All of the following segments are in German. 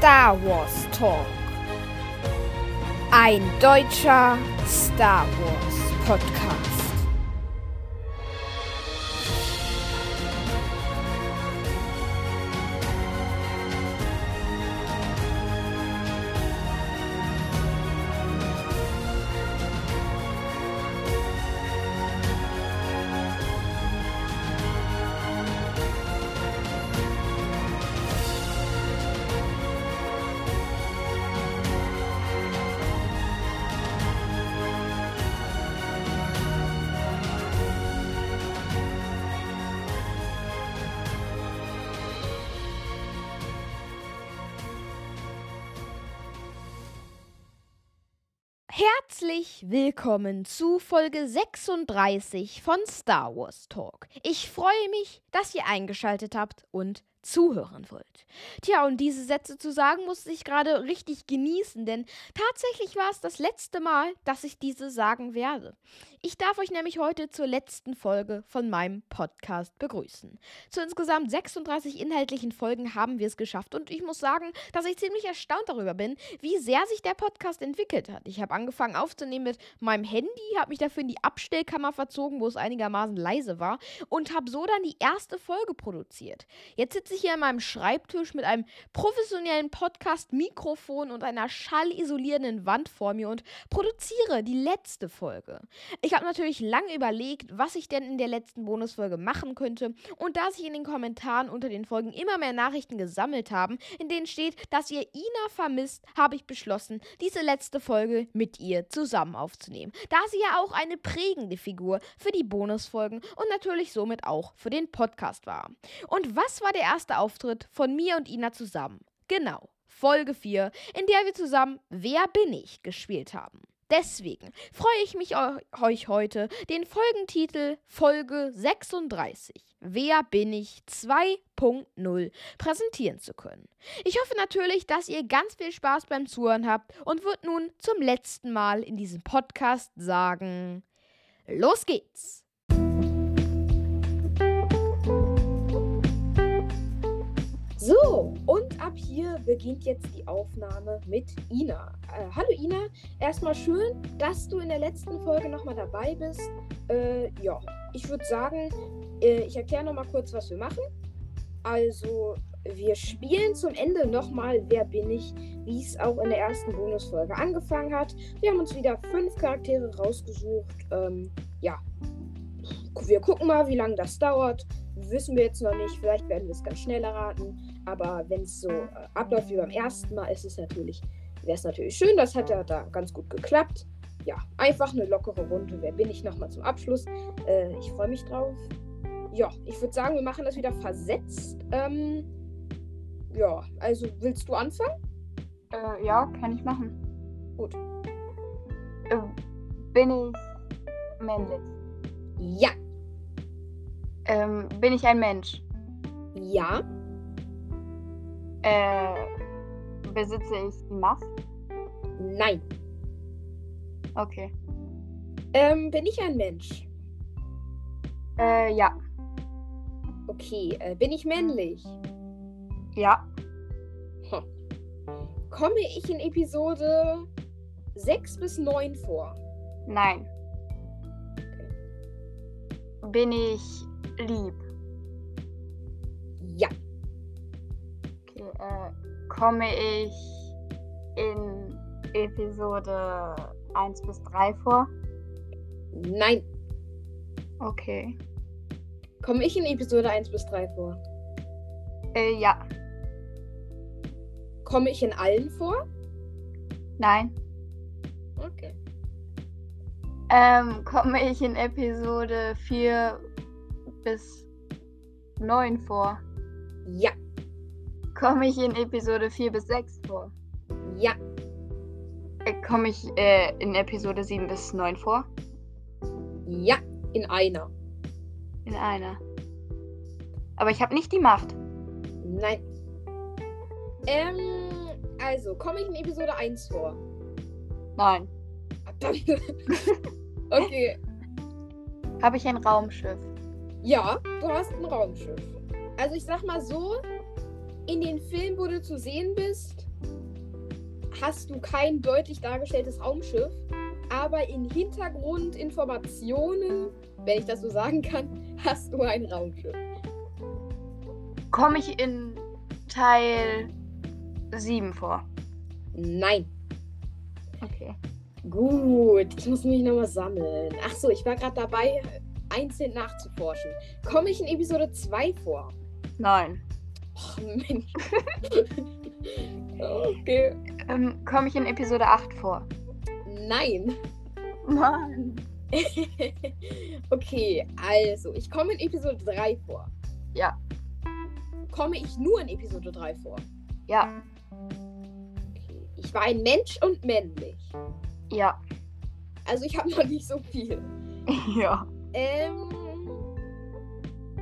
Star Wars Talk. Ein deutscher Star Wars Podcast. Willkommen zu Folge 36 von Star Wars Talk. Ich freue mich, dass ihr eingeschaltet habt und zuhören wollt. Tja, und diese Sätze zu sagen, musste ich gerade richtig genießen, denn tatsächlich war es das letzte Mal, dass ich diese sagen werde. Ich darf euch nämlich heute zur letzten Folge von meinem Podcast begrüßen. Zu insgesamt 36 inhaltlichen Folgen haben wir es geschafft und ich muss sagen, dass ich ziemlich erstaunt darüber bin, wie sehr sich der Podcast entwickelt hat. Ich habe angefangen aufzunehmen mit meinem Handy, habe mich dafür in die Abstellkammer verzogen, wo es einigermaßen leise war und habe so dann die erste Folge produziert. Jetzt sitze hier an meinem Schreibtisch mit einem professionellen Podcast-Mikrofon und einer schallisolierenden Wand vor mir und produziere die letzte Folge. Ich habe natürlich lange überlegt, was ich denn in der letzten Bonusfolge machen könnte. Und da sich in den Kommentaren unter den Folgen immer mehr Nachrichten gesammelt haben, in denen steht, dass ihr Ina vermisst, habe ich beschlossen, diese letzte Folge mit ihr zusammen aufzunehmen. Da sie ja auch eine prägende Figur für die Bonusfolgen und natürlich somit auch für den Podcast war. Und was war der erste Auftritt von mir und Ina zusammen? Genau. Folge 4, in der wir zusammen Wer bin ich gespielt haben. Deswegen freue ich mich euch heute, den Folgentitel Folge 36 Wer bin ich 2.0 präsentieren zu können. Ich hoffe natürlich, dass ihr ganz viel Spaß beim Zuhören habt und würde nun zum letzten Mal in diesem Podcast sagen, los geht's! So, und ab hier beginnt jetzt die Aufnahme mit Ina. Äh, hallo Ina, erstmal schön, dass du in der letzten Folge nochmal dabei bist. Äh, ja, ich würde sagen, äh, ich erkläre nochmal kurz, was wir machen. Also, wir spielen zum Ende nochmal Wer bin ich, wie es auch in der ersten Bonusfolge angefangen hat. Wir haben uns wieder fünf Charaktere rausgesucht. Ähm, ja, wir gucken mal, wie lange das dauert. Wissen wir jetzt noch nicht. Vielleicht werden wir es ganz schnell erraten. Aber wenn es so äh, abläuft wie beim ersten Mal, ist es natürlich, wäre es natürlich schön. Das hat ja da ganz gut geklappt. Ja, einfach eine lockere Runde. Wer bin ich nochmal zum Abschluss? Äh, ich freue mich drauf. Ja, ich würde sagen, wir machen das wieder versetzt. Ähm, ja, also willst du anfangen? Äh, ja, kann ich machen. Gut. Äh, bin ich männlich? Ja. Ähm, bin ich ein Mensch? Ja. Äh, besitze ich die Macht? Nein. Okay. Ähm, bin ich ein Mensch? Äh, ja. Okay. Äh, bin ich männlich? Ja. Hm. Komme ich in Episode 6 bis 9 vor? Nein. Bin ich lieb? Ja. Äh, komme ich in Episode 1 bis 3 vor? Nein. Okay. Komme ich in Episode 1 bis 3 vor? Äh, ja. Komme ich in allen vor? Nein. Okay. Ähm, komme ich in Episode 4 bis 9 vor? Ja. Komme ich in Episode 4 bis 6 vor? Ja. Äh, komme ich äh, in Episode 7 bis 9 vor? Ja. In einer. In einer. Aber ich habe nicht die Macht. Nein. Ähm, also, komme ich in Episode 1 vor? Nein. Okay. Habe ich ein Raumschiff? Ja, du hast ein Raumschiff. Also ich sag mal so, in den Filmen, wo du zu sehen bist, hast du kein deutlich dargestelltes Raumschiff, aber in Hintergrundinformationen, wenn ich das so sagen kann, hast du ein Raumschiff. Komme ich in Teil 7 vor? Nein. Okay. Gut, ich muss mich nochmal sammeln. Ach so, ich war gerade dabei, einzeln nachzuforschen. Komme ich in Episode 2 vor? Nein. Oh, Mensch. okay. Ähm, Komme ich in Episode 8 vor? Nein. Mann. okay, also, ich komme in Episode 3 vor. Ja. Komme ich nur in Episode 3 vor? Ja. Okay. Ich war ein Mensch und männlich. Ja. Also ich habe noch nicht so viel. Ja. Ähm.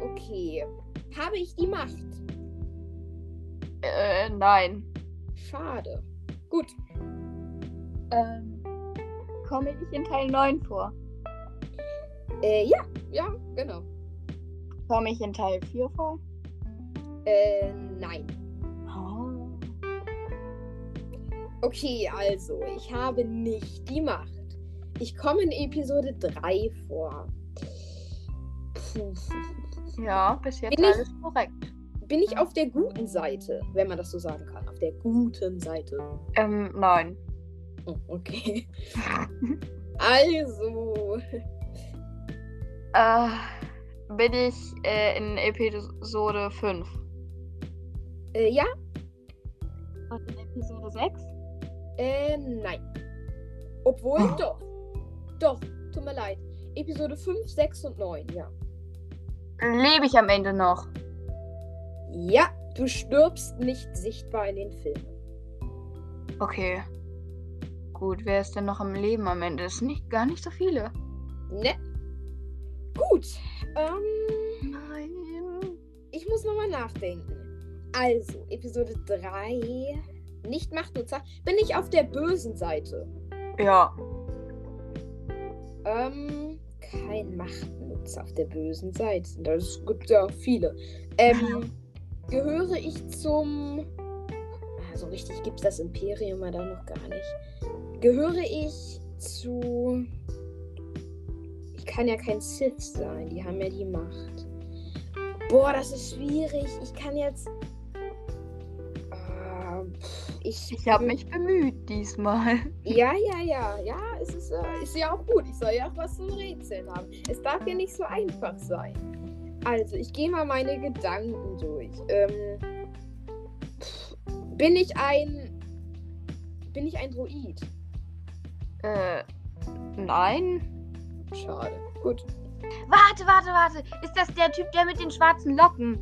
Okay. Habe ich die Macht? Äh, nein. Schade. Gut. Ähm, komme ich in Teil 9 vor? Äh, ja, ja, genau. Komme ich in Teil 4 vor? Äh, nein. Oh. Okay, also, ich habe nicht die Macht. Ich komme in Episode 3 vor. Puh. Ja, bis jetzt Bin alles korrekt. Bin ich auf der guten Seite, wenn man das so sagen kann? Auf der guten Seite. Ähm, nein. Oh, okay. Also. Äh, bin ich äh, in Episode 5? Äh, ja? Und in Episode 6? Äh, nein. Obwohl, Oh. doch. Doch, tut mir leid. Episode 5, 6 und 9, ja. Lebe ich am Ende noch? Ja, du stirbst nicht sichtbar in den Filmen. Okay. Gut, wer ist denn noch am Leben am Ende? Es sind nicht, gar nicht so viele. Ne? Gut. Ähm, Nein. ich muss nochmal nachdenken. Also, Episode 3. Nicht Machtnutzer. Bin ich auf der bösen Seite? Ja. Ähm, kein Machtnutzer auf der bösen Seite. Das gibt ja viele. Ähm, gehöre ich zum. Also richtig gibt es das Imperium ja da noch gar nicht. Gehöre ich zu. Ich kann ja kein Sith sein, die haben ja die Macht. Boah, das ist schwierig. Ich kann jetzt. Ah, pff, ich Ich habe mich bemüht diesmal. ja, ja, ja, ja, es ist, äh, ist ja auch gut. Ich soll ja auch was zum Rätseln haben. Es darf ja nicht so einfach sein. Also, ich gehe mal meine Gedanken durch. Ähm, pff, bin ich ein. Bin ich ein Droid? Äh, nein. Schade. Gut. Warte, warte, warte. Ist das der Typ, der mit den schwarzen Locken?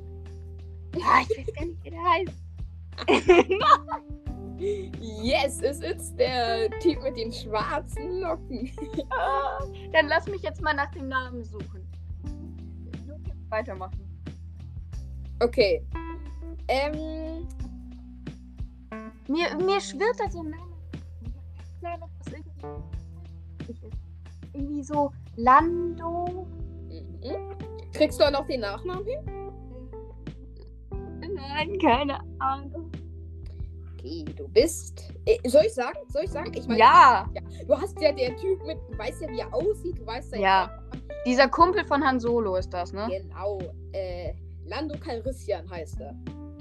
Ja, ich weiß gar nicht, wie der heißt. Yes, es ist der Typ mit den schwarzen Locken. Ah, Dann lass mich jetzt mal nach dem Namen suchen. Weitermachen. Okay. Ähm. Mir, mir schwirrt da so ein Name. Irgendwie, so Lando. mhm. Kriegst du auch noch den Nachnamen hin? Nein, keine Ahnung. Okay, du bist. Äh, soll ich sagen? Soll ich sagen? Ich meine, Ja, Du hast ja der Typ mit, du weißt ja, wie er aussieht, du weißt ja. Ja. Dieser Kumpel von Han Solo ist das, ne? Genau. Äh, Lando Calrissian heißt er.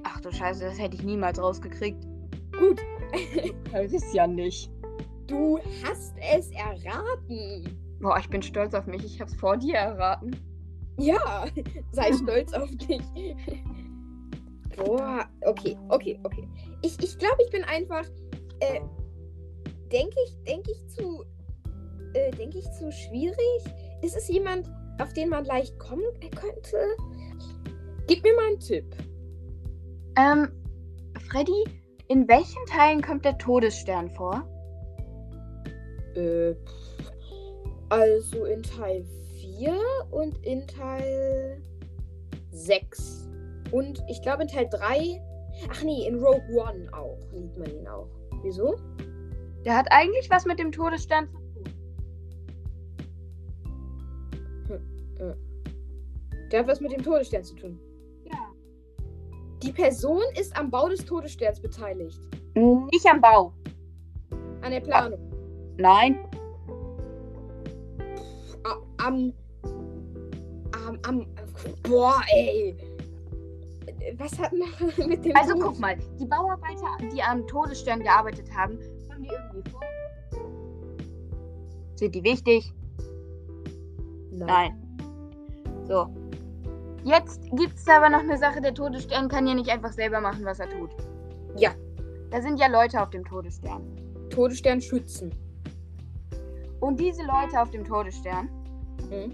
Ach du Scheiße, das hätte ich niemals rausgekriegt. Gut, Christian nicht. du hast es erraten. Boah, ich bin stolz auf mich. Ich hab's vor dir erraten. Ja, sei stolz auf dich. Boah, okay, okay, okay. Ich, ich glaube, ich bin einfach, äh, denke ich, denke ich zu, äh, denke ich zu schwierig? Ist es jemand, auf den man leicht kommen könnte? Gib mir mal einen Tipp. Ähm, Freddy, in welchen Teilen kommt der Todesstern vor? Äh, also in Teil 4 und in Teil 6. Und ich glaube in Teil 3. Ach nee, in Rogue One auch. Sieht man ihn auch. Wieso? Der hat eigentlich was mit dem Todesstern zu Der hat was mit dem Todesstern zu tun. Ja. Die Person ist am Bau des Todessterns beteiligt. Nicht am Bau. An der Planung. Nein. A- Am. Am. Am. Boah, ey. Was hat man mit dem. Also Tod- guck mal, die Bauarbeiter, die am Todesstern gearbeitet haben, kommen die irgendwie vor? Sind die wichtig? Nein. So. Jetzt gibt es aber noch eine Sache, der Todesstern kann ja nicht einfach selber machen, was er tut. Ja. Da sind ja Leute auf dem Todesstern. Todesstern schützen. Und diese Leute auf dem Todesstern, Mhm.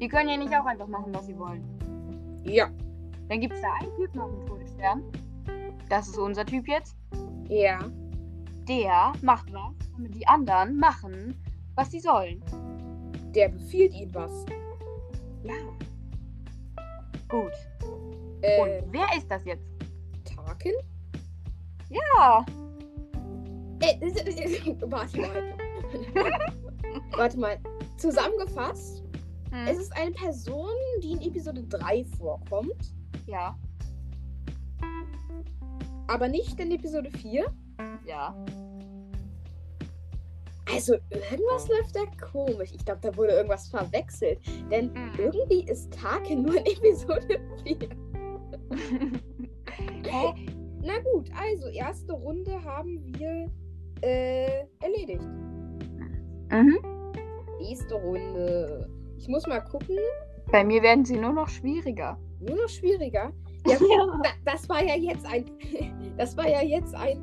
die können ja nicht auch einfach machen, was sie wollen. Ja. Dann gibt es da einen Typen auf dem Todesstern. Das ist unser Typ jetzt. Ja. Der macht was, damit die anderen machen, was sie sollen. Der befiehlt ihnen was. Ja. Gut. Äh, Und wer ist das jetzt? Tarkin? Ja. Äh, warte mal. warte mal. Zusammengefasst, Hm. es ist eine Person, die in Episode 3 vorkommt, Ja. aber nicht in Episode 4. Ja. Also irgendwas läuft da komisch. Ich glaube, da wurde irgendwas verwechselt. Denn Mhm. irgendwie ist Tarkin nur in Episode 4. Hä? Na gut, also erste Runde haben wir äh, erledigt. Mhm. Nächste Runde. Ich muss mal gucken. Bei mir werden sie nur noch schwieriger. Nur noch schwieriger. Ja, Ja. da, das war ja jetzt ein. Das war ja jetzt ein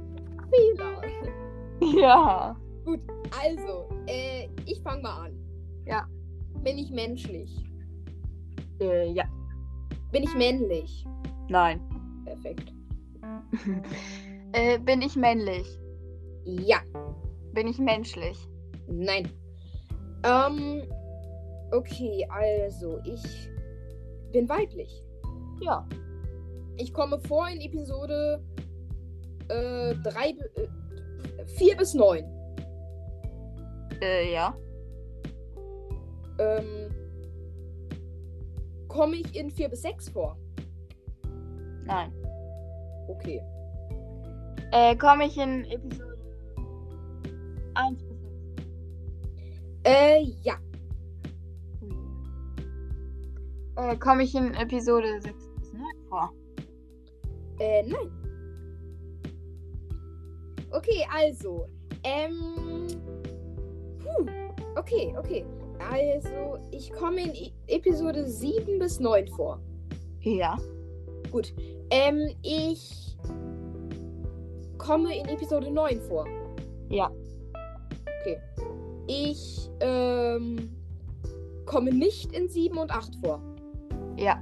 Fehler. Ja. Gut, also, äh, ich fange mal an. Ja. Bin ich menschlich? Äh, ja. Bin ich männlich? Nein. Perfekt. äh, bin ich männlich? Ja. Bin ich menschlich? Nein. Ähm. Okay, also, ich bin weiblich. Ja. Ich komme vor in Episode äh, 3, äh, 4 bis 9. Äh, ja. Ähm, komme ich in 4 bis 6 vor? Nein. Okay. Äh, komme ich in Episode 1 bis 6? Äh, ja. Äh, komme ich in Episode 6 bis 9 vor? Äh, nein. Okay, also. Ähm. Okay, okay. Also, ich komme in E- Episode 7 bis 9 vor. Ja. Gut. Ähm, ich komme in Episode 9 vor. Ja. Ich, ähm, komme nicht in 7 und 8 vor. Ja.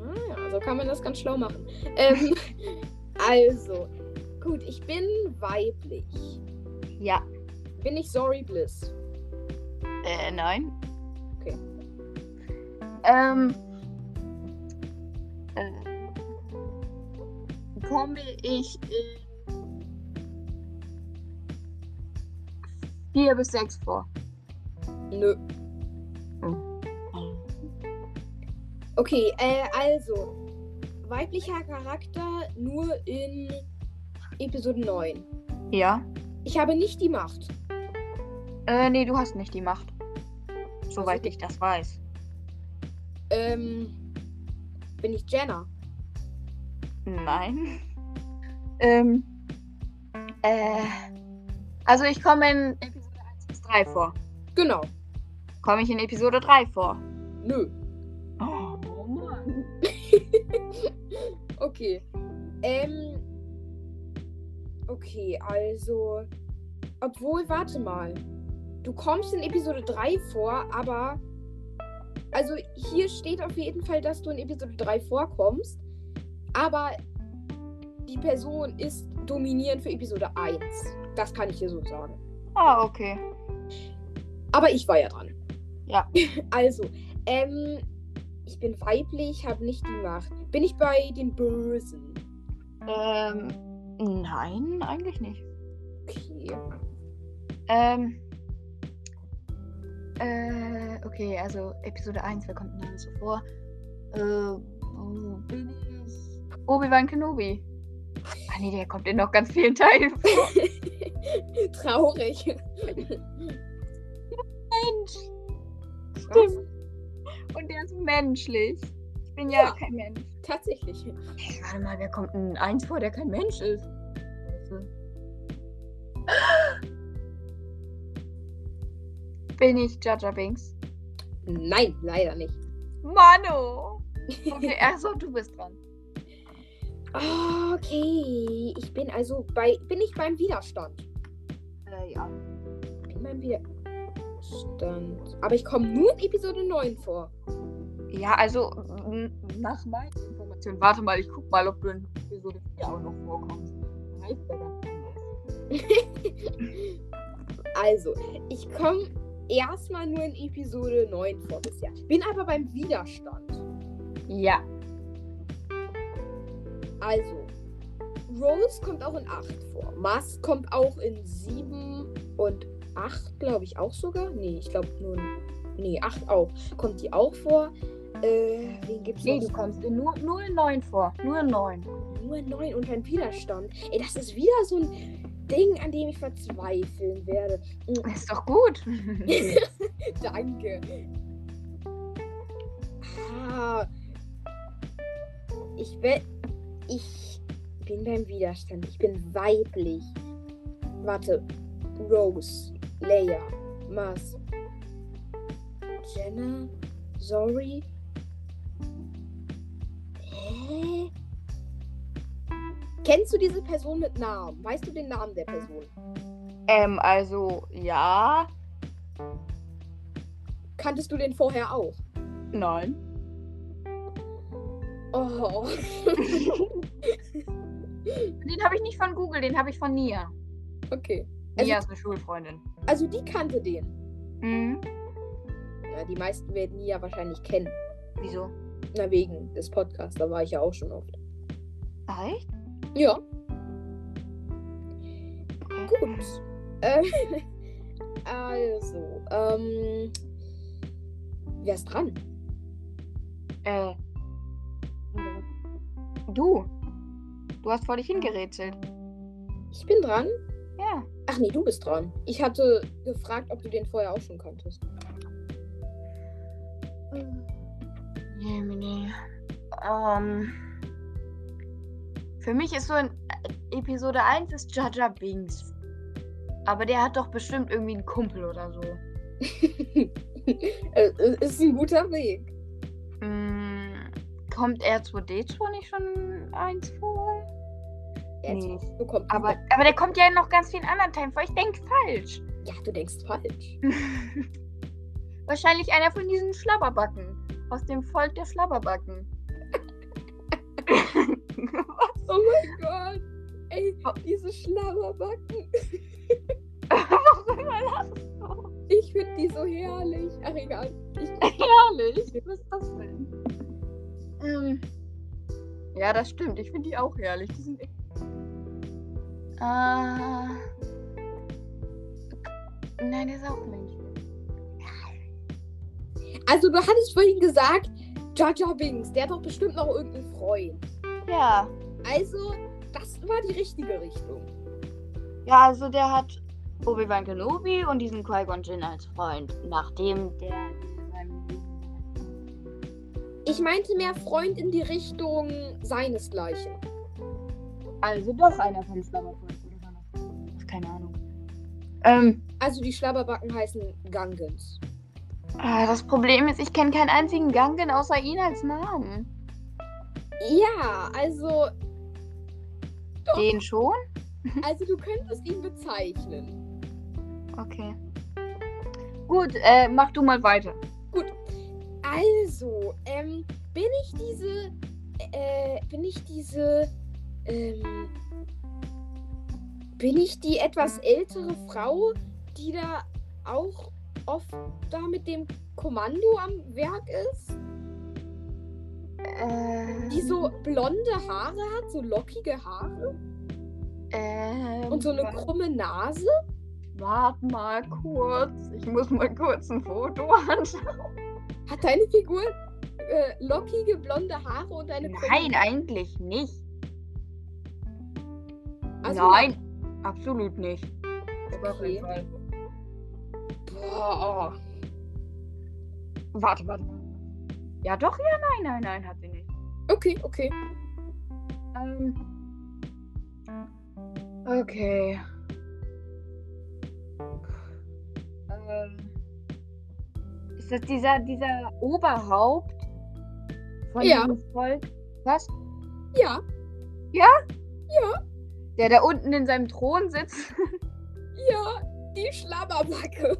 Ah, ja, so kann man das ganz schlau machen. Ähm, also, gut, ich bin weiblich. Ja. Bin ich Sorry Bliss? Äh, nein. Okay. Ähm. Äh, komme ich in 4 bis 6 vor? Nö. Hm. Okay, äh, also, weiblicher Charakter nur in Episode 9. Ja. Ich habe nicht die Macht. Äh, nee, du hast nicht die Macht. Soweit Also- ich das weiß. Ähm, bin ich Jenna? Nein. Ähm. Äh. Also ich komme in Episode 1 bis 3 vor. Genau. Komme ich in Episode 3 vor? Nö. Oh Mann. Okay. Ähm. Okay, also. Obwohl, warte mal. Du kommst in Episode 3 vor, aber. Also, hier steht auf jeden Fall, dass du in Episode 3 vorkommst. Aber die Person ist dominierend für Episode 1. Das kann ich hier so sagen. Ah, okay. Aber ich war ja dran. Ja. Also, ähm. Ich bin weiblich, habe nicht die Macht. Bin ich bei den Bösen? Ähm. Nein, eigentlich nicht. Okay. Ähm. Äh, okay, also Episode 1, wer kommt denn da so vor? Äh, wo bin ich? Obi-Wan Kenobi. Ah nee, der kommt in noch ganz vielen Teilen vor. Traurig. Mensch. Stimmt. Und der ist menschlich. Ich bin ja, Ja. kein Mensch. Tatsächlich. Hey, warte mal, wer kommt denn eins vor, der kein Mensch ist? Bin ich Jaja Binks? Nein, leider nicht. Mano! Okay, achso, du bist dran. Okay, ich bin also bei. Bin ich beim Widerstand? Äh, ja. Bin beim Widerstand. Aber ich komme nur in Episode 9 vor. Ja, also nach meinen Informationen. Warte mal, ich guck mal, ob du in Episode 4 auch noch vorkommst. Also, ich komme erstmal nur in Episode 9 vor bisher. Bin aber beim Widerstand. Ja. Also, Rose kommt auch in 8 vor. Mars kommt auch in 7 und 8, glaube ich, auch sogar. Nee, ich glaube nur. Nee, 8 auch. Kommt die auch vor? Äh, wen gibt's Nee, du kommst in nur, nur in 9 vor. Nur in 9. Nur 9 und ein Widerstand. Ey, das ist wieder so ein Ding, an dem ich verzweifeln werde. Ist doch gut. Danke. Ah. Ich will. Ich bin beim Widerstand. Ich bin weiblich. Warte. Rose, Leia, Mars, Jenna, Zori. Hä? Kennst du diese Person mit Namen? Weißt du den Namen der Person? ähm, also, ja. Kanntest du den vorher auch? Nein. Oh. Den habe ich nicht von Google, den habe ich von Nia. Okay. Also- Nia ist eine Schulfreundin. Also die kannte den. Mhm. Ja, die meisten werden ja wahrscheinlich kennen. Wieso? Na, wegen des Podcasts. Da war ich ja auch schon oft. Ach, echt? Ja, gut. Äh, also, ähm. Wer ist dran? Äh. Du. Du hast vor dich hingerätselt. Ich bin dran. Ja. Ach nee, du bist dran. Ich hatte gefragt, ob du den vorher auch schon kanntest. Jemini. Ähm. Für mich ist so in äh, Episode 1 ist Jaja Binks. Aber der hat doch bestimmt irgendwie einen Kumpel oder so. Ist ein guter Weg. Mm, kommt R2D2 nicht schon eins vor? Jetzt Nee. Aber, aber der kommt ja in noch ganz vielen anderen Teilen vor. Ich denke falsch. Ja, du denkst falsch. Wahrscheinlich einer von diesen Schlabberbacken. Aus dem Volk der Schlabberbacken. Oh mein Gott. Ey, Oh. diese Schlabberbacken. Warum lachst du? Ich finde die so herrlich. Ach, egal. Ich, Herrlich. Was ist das denn? Ähm, ja, das stimmt. Ich finde die auch herrlich. Die sind echt. Ah. Nein, der ist auch Mensch. also, du hattest vorhin gesagt, Jaja Binks, der hat doch bestimmt noch irgendeinen Freund. Ja. Also, das war die richtige Richtung. Ja, also der hat Obi-Wan Kenobi und diesen Qui-Gon Jinn als Freund. Nachdem der Ich meinte mehr Freund in die Richtung seinesgleichen. Also doch einer von Schlabberbacken. War das? Keine Ahnung. Ähm, Also, die Schlabberbacken heißen Gangens. ah, das Problem ist, ich kenne keinen einzigen Gangen außer ihn als Namen. Ja, also, Den schon? also du könntest ihn bezeichnen. Okay. Gut, äh, mach du mal weiter. Also, ähm, bin ich diese, äh, bin ich diese, ähm, bin ich die etwas ältere Frau, die da auch oft da mit dem Kommando am Werk ist? Äh, Die so blonde Haare hat, so lockige Haare ähm, und so eine krumme Nase? Wart mal kurz. Ich muss mal kurz ein Foto anschauen. Hat deine Figur äh, lockige blonde Haare und eine krumme Nein, eigentlich nicht. Also, Nein, absolut nicht. Okay. Boah. Warte, warte. Ja, doch, ja, nein, nein, nein, hat sie nicht. Okay, okay. Ähm. Okay. Ähm. Ist das dieser, dieser Oberhaupt von Ja. diesem Volk? Was? Ja. Der da unten in seinem Thron sitzt? Ja, die Schlammerbacke.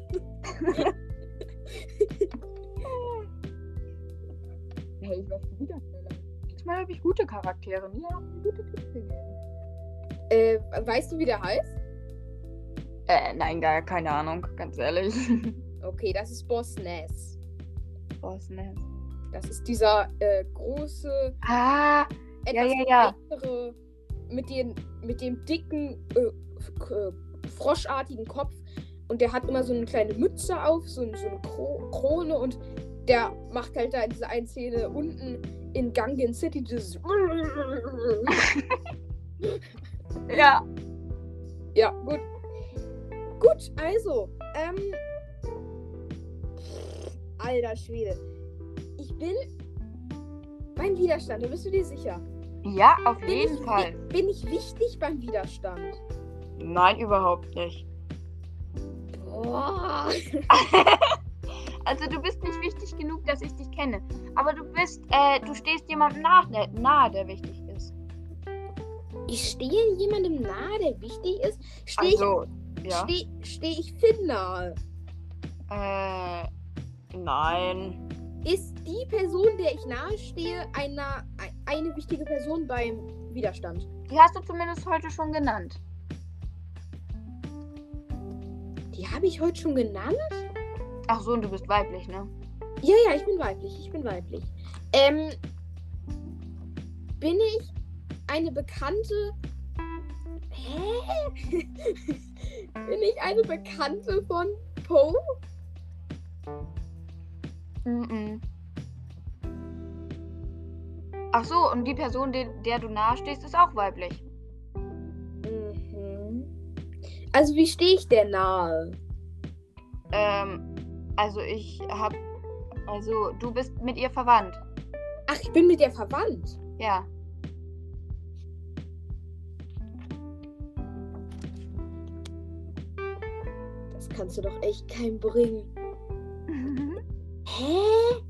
Hey, ich war schon wieder schneller. Diesmal habe ich gute Charaktere. Mir haben gute Tipps gegeben. Äh, weißt du, wie der heißt? Äh, nein, gar keine Ahnung, ganz ehrlich. Okay, das ist Boss Ness. Was, ne? Das ist dieser äh, große, Ah, etwas ja, ja. kleinere, mit, den, mit dem dicken, äh, äh, froschartigen Kopf. Und der hat immer so eine kleine Mütze auf, so, so eine Kro Krone und der macht halt da in dieser einen Szene unten in Gangen City dieses. ja. Ja, gut. Gut, also, ähm. Alter Schwede. Ich bin beim Widerstand, da bist du dir sicher? Ja, auf Bin jeden ich, Fall. Bin ich wichtig beim Widerstand? Nein, überhaupt nicht. Boah. Also du bist nicht wichtig genug, dass ich dich kenne. Aber du bist, äh, du stehst jemandem nach, der, nahe, der wichtig ist. Ich stehe jemandem nahe, der wichtig ist? Stehe Also, ich, ja. steh, steh ich Finn nahe? Äh, nein. Ist die Person, der ich nahe stehe, eine, eine wichtige Person beim Widerstand? Die hast du zumindest heute schon genannt. Die habe ich heute schon genannt? Ach so, und du bist weiblich, ne? Ja, ja, ich bin weiblich. Ich bin weiblich. Ähm, bin ich eine bekannte. Hä? bin ich eine Bekannte von Poe? Mhm. Ach so, und die Person, der, du nahe stehst, ist auch weiblich. Mhm. Also, wie stehe ich der nahe? Ähm, also ich hab, also du bist mit ihr verwandt. Ach, ich bin mit der verwandt. Ja. Das kannst du doch echt keinem bringen. Hä?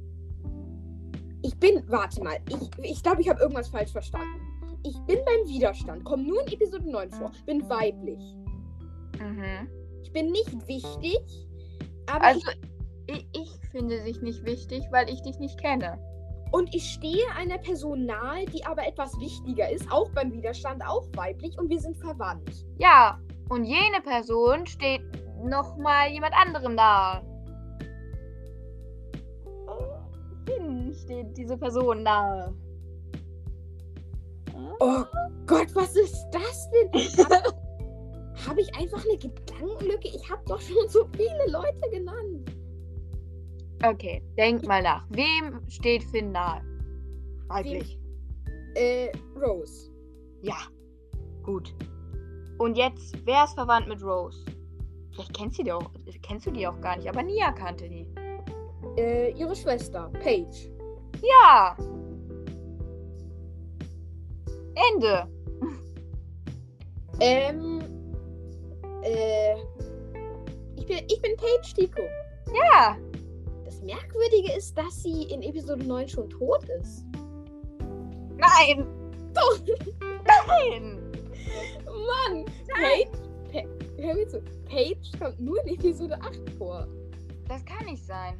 Ich bin. Warte mal. Ich glaube, ich, glaub, ich habe irgendwas falsch verstanden. Ich bin beim Widerstand. Komm nur in Episode 9 vor. Bin weiblich. mhm. Ich bin nicht wichtig. Aber Also ich, ich finde dich nicht wichtig, weil ich dich nicht kenne. und ich stehe einer Person nahe, die aber etwas wichtiger ist. Auch beim Widerstand, auch weiblich. Und wir sind verwandt. Ja, und jene Person steht noch mal jemand anderem nahe. Hin steht diese Person nahe. Oh Gott, was ist das denn? Habe hab ich einfach eine Gedankenlücke? Ich habe doch schon so viele Leute genannt. Okay, denk mal nach. Wem steht Finn nahe? Weiblich. Äh, Rose. Ja. Gut. Und jetzt, wer ist verwandt mit Rose? Vielleicht kennst du die auch, kennst du die auch gar nicht, aber Nia kannte die. Äh, ihre Schwester, Paige. Ja. Ende. Ähm, äh, ich bin, ich bin Paige Tico. Ja. Das Merkwürdige ist, dass sie in Episode 9 schon tot ist. Nein. Doch. Nein. Mann, Paige, pa hör mir zu, Paige kommt nur in Episode 8 vor. Das kann nicht sein.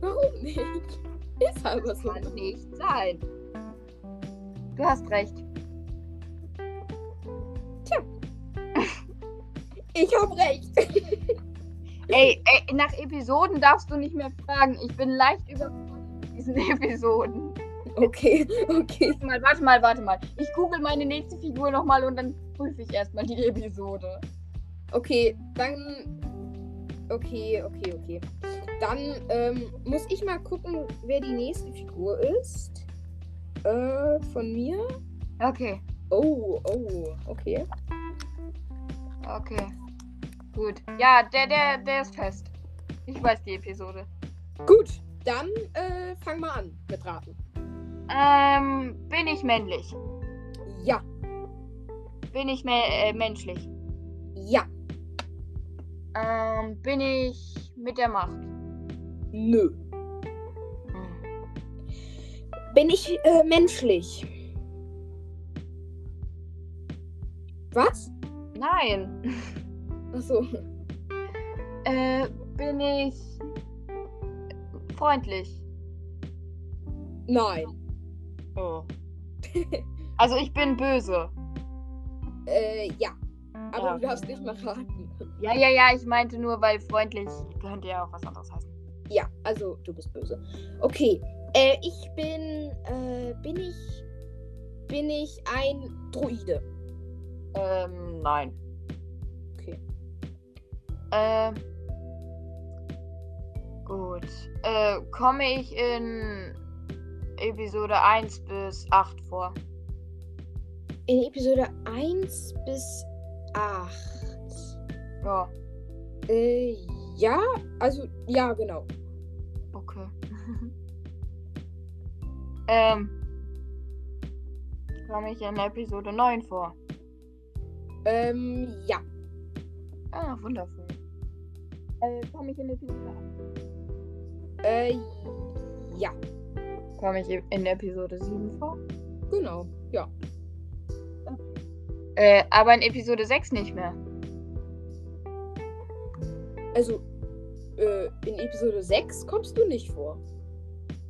Warum nicht? Ist aber Das so. kann nicht sein. Du hast recht. Ich hab recht. Ey, ey, nach Episoden darfst du nicht mehr fragen. Ich bin leicht überfordert mit diesen Episoden. Okay, okay. Warte mal, warte mal, warte mal. Ich google meine nächste Figur nochmal und dann prüfe ich erstmal die Episode. Okay, dann. Okay, okay, okay. Dann ähm, muss ich mal gucken, wer die nächste Figur ist. Äh, von mir? Okay, Oh, oh, okay. okay. Gut. Ja, der, der, der ist fest. Ich weiß die Episode. Gut, dann äh, fang mal an mit Raten. Ähm, bin ich männlich? Ja, Bin ich äh, menschlich? ja, Ähm, bin ich mit der Macht? nö. Hm. Bin ich äh, menschlich? Was? Nein. Achso. Äh, bin ich freundlich? Nein. Oh. Also ich bin böse. Äh, ja. Aber Ja. du darfst nicht mal raten. Ja, ja, ja, ich meinte nur, weil freundlich könnte ja auch was anderes heißen. Ja, also du bist böse. Okay. Äh, ich bin. Äh, bin ich. Bin ich ein Druide? Ähm, nein. Ähm. Gut. Äh, komme ich in Episode 1 bis 8 vor? In Episode 1 bis 8. Ja, Äh, ja, also, ja, genau. okay. ähm. Komme ich in Episode 9 vor? Ähm, ja. Ah, wundervoll. Äh, komme ich in Episode 8? Äh, ja, Komme ich in Episode 7 vor? genau. Ja. Äh, aber in Episode 6 nicht mehr. Also, äh, in Episode 6 kommst du nicht vor.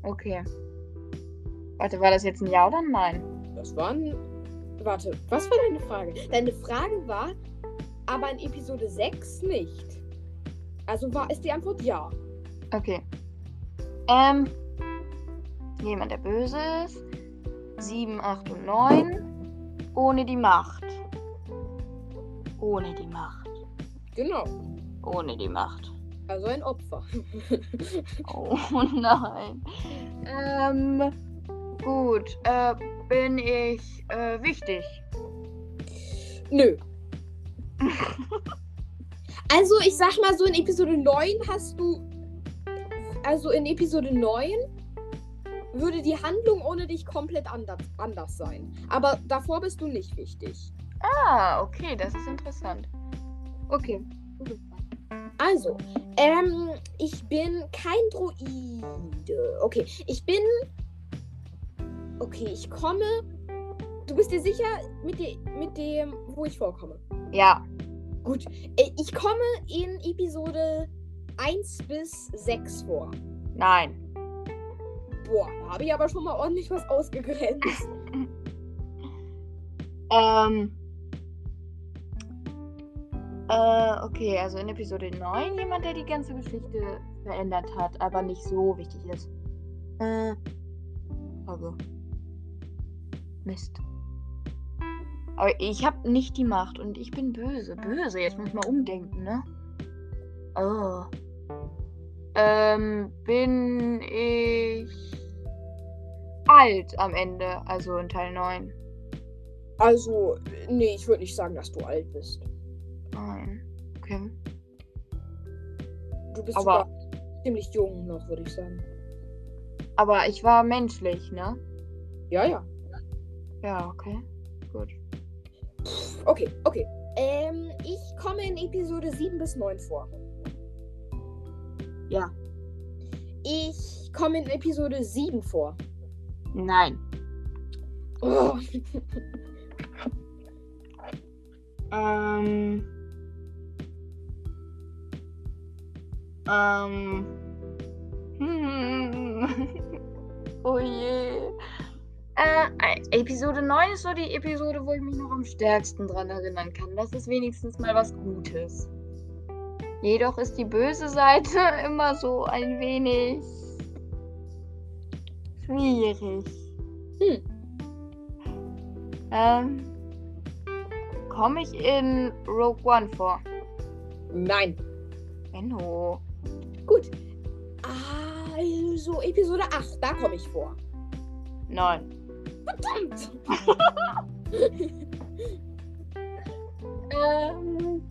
Okay. Warte, war das jetzt ein Ja oder ein Nein? Das war ein. Warte, was war deine Frage? Deine Frage war, aber in Episode 6 nicht. Also war ist die Antwort ja. Okay. Ähm. Jemand, der böse ist. 7, 8 und 9. Ohne die Macht. Ohne die Macht. Genau. Ohne die Macht. Also ein Opfer. Oh nein. Ähm. Gut. Äh, bin ich äh, wichtig? Nö. Also, ich sag mal so, in Episode 9 hast du. Also, in Episode 9 würde die Handlung ohne dich komplett anders, anders sein. Aber davor bist du nicht wichtig. Ah, okay, das ist interessant. Okay. Also, ähm, ich bin kein Droide. Okay, ich bin. Okay, ich komme. Du bist dir sicher mit, de mit dem, wo ich vorkomme? Ja. Gut, äh, ich komme in Episode 1 bis 6 vor. Nein. Boah, da habe ich aber schon mal ordentlich was ausgegrenzt. Ähm. Äh, okay, also in Episode 9 jemand, der die ganze Geschichte verändert hat, aber nicht so wichtig ist. Äh. Also. Mist. Aber ich habe nicht die Macht und ich bin böse. Böse, jetzt muss ich mal umdenken, ne? Oh. Ähm, bin ich alt am Ende, also in Teil 9. Also, nee, ich würde nicht sagen, dass du alt bist. Nein. Okay. Du bist Aber- ziemlich jung noch, würde ich sagen. Aber ich war menschlich, ne? Ja, ja. Ja, okay. Gut. Okay, okay. Ähm, ich komme in Episode 7 bis 9 vor. Ja. Ich komme in Episode 7 vor. Nein. Oh. Ähm. Ähm. Hm. oh je. Äh, Episode 9 ist so die Episode, wo ich mich noch am stärksten dran erinnern kann. Das ist wenigstens mal was Gutes. Jedoch ist die böse Seite immer so ein wenig schwierig. Hm. Ähm, komme ich in Rogue One vor? Nein. Benno. Gut. Also, Episode 8, da komme ich vor. Nein. Verdammt! Ähm.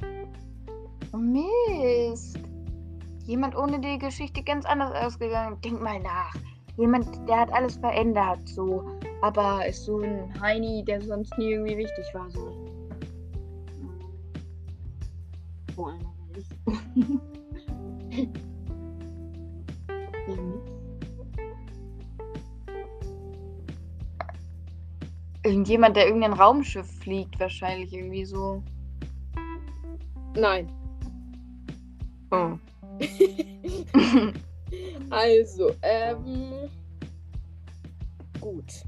Mist. Jemand ohne die Geschichte ganz anders ausgegangen. Denk mal nach. Jemand, der hat alles verändert, so. Aber ist so ein Heini, der sonst nie irgendwie wichtig war, so. Wo Irgendjemand, der irgendein Raumschiff fliegt, wahrscheinlich irgendwie so. Nein. Oh. Also, ähm. Gut.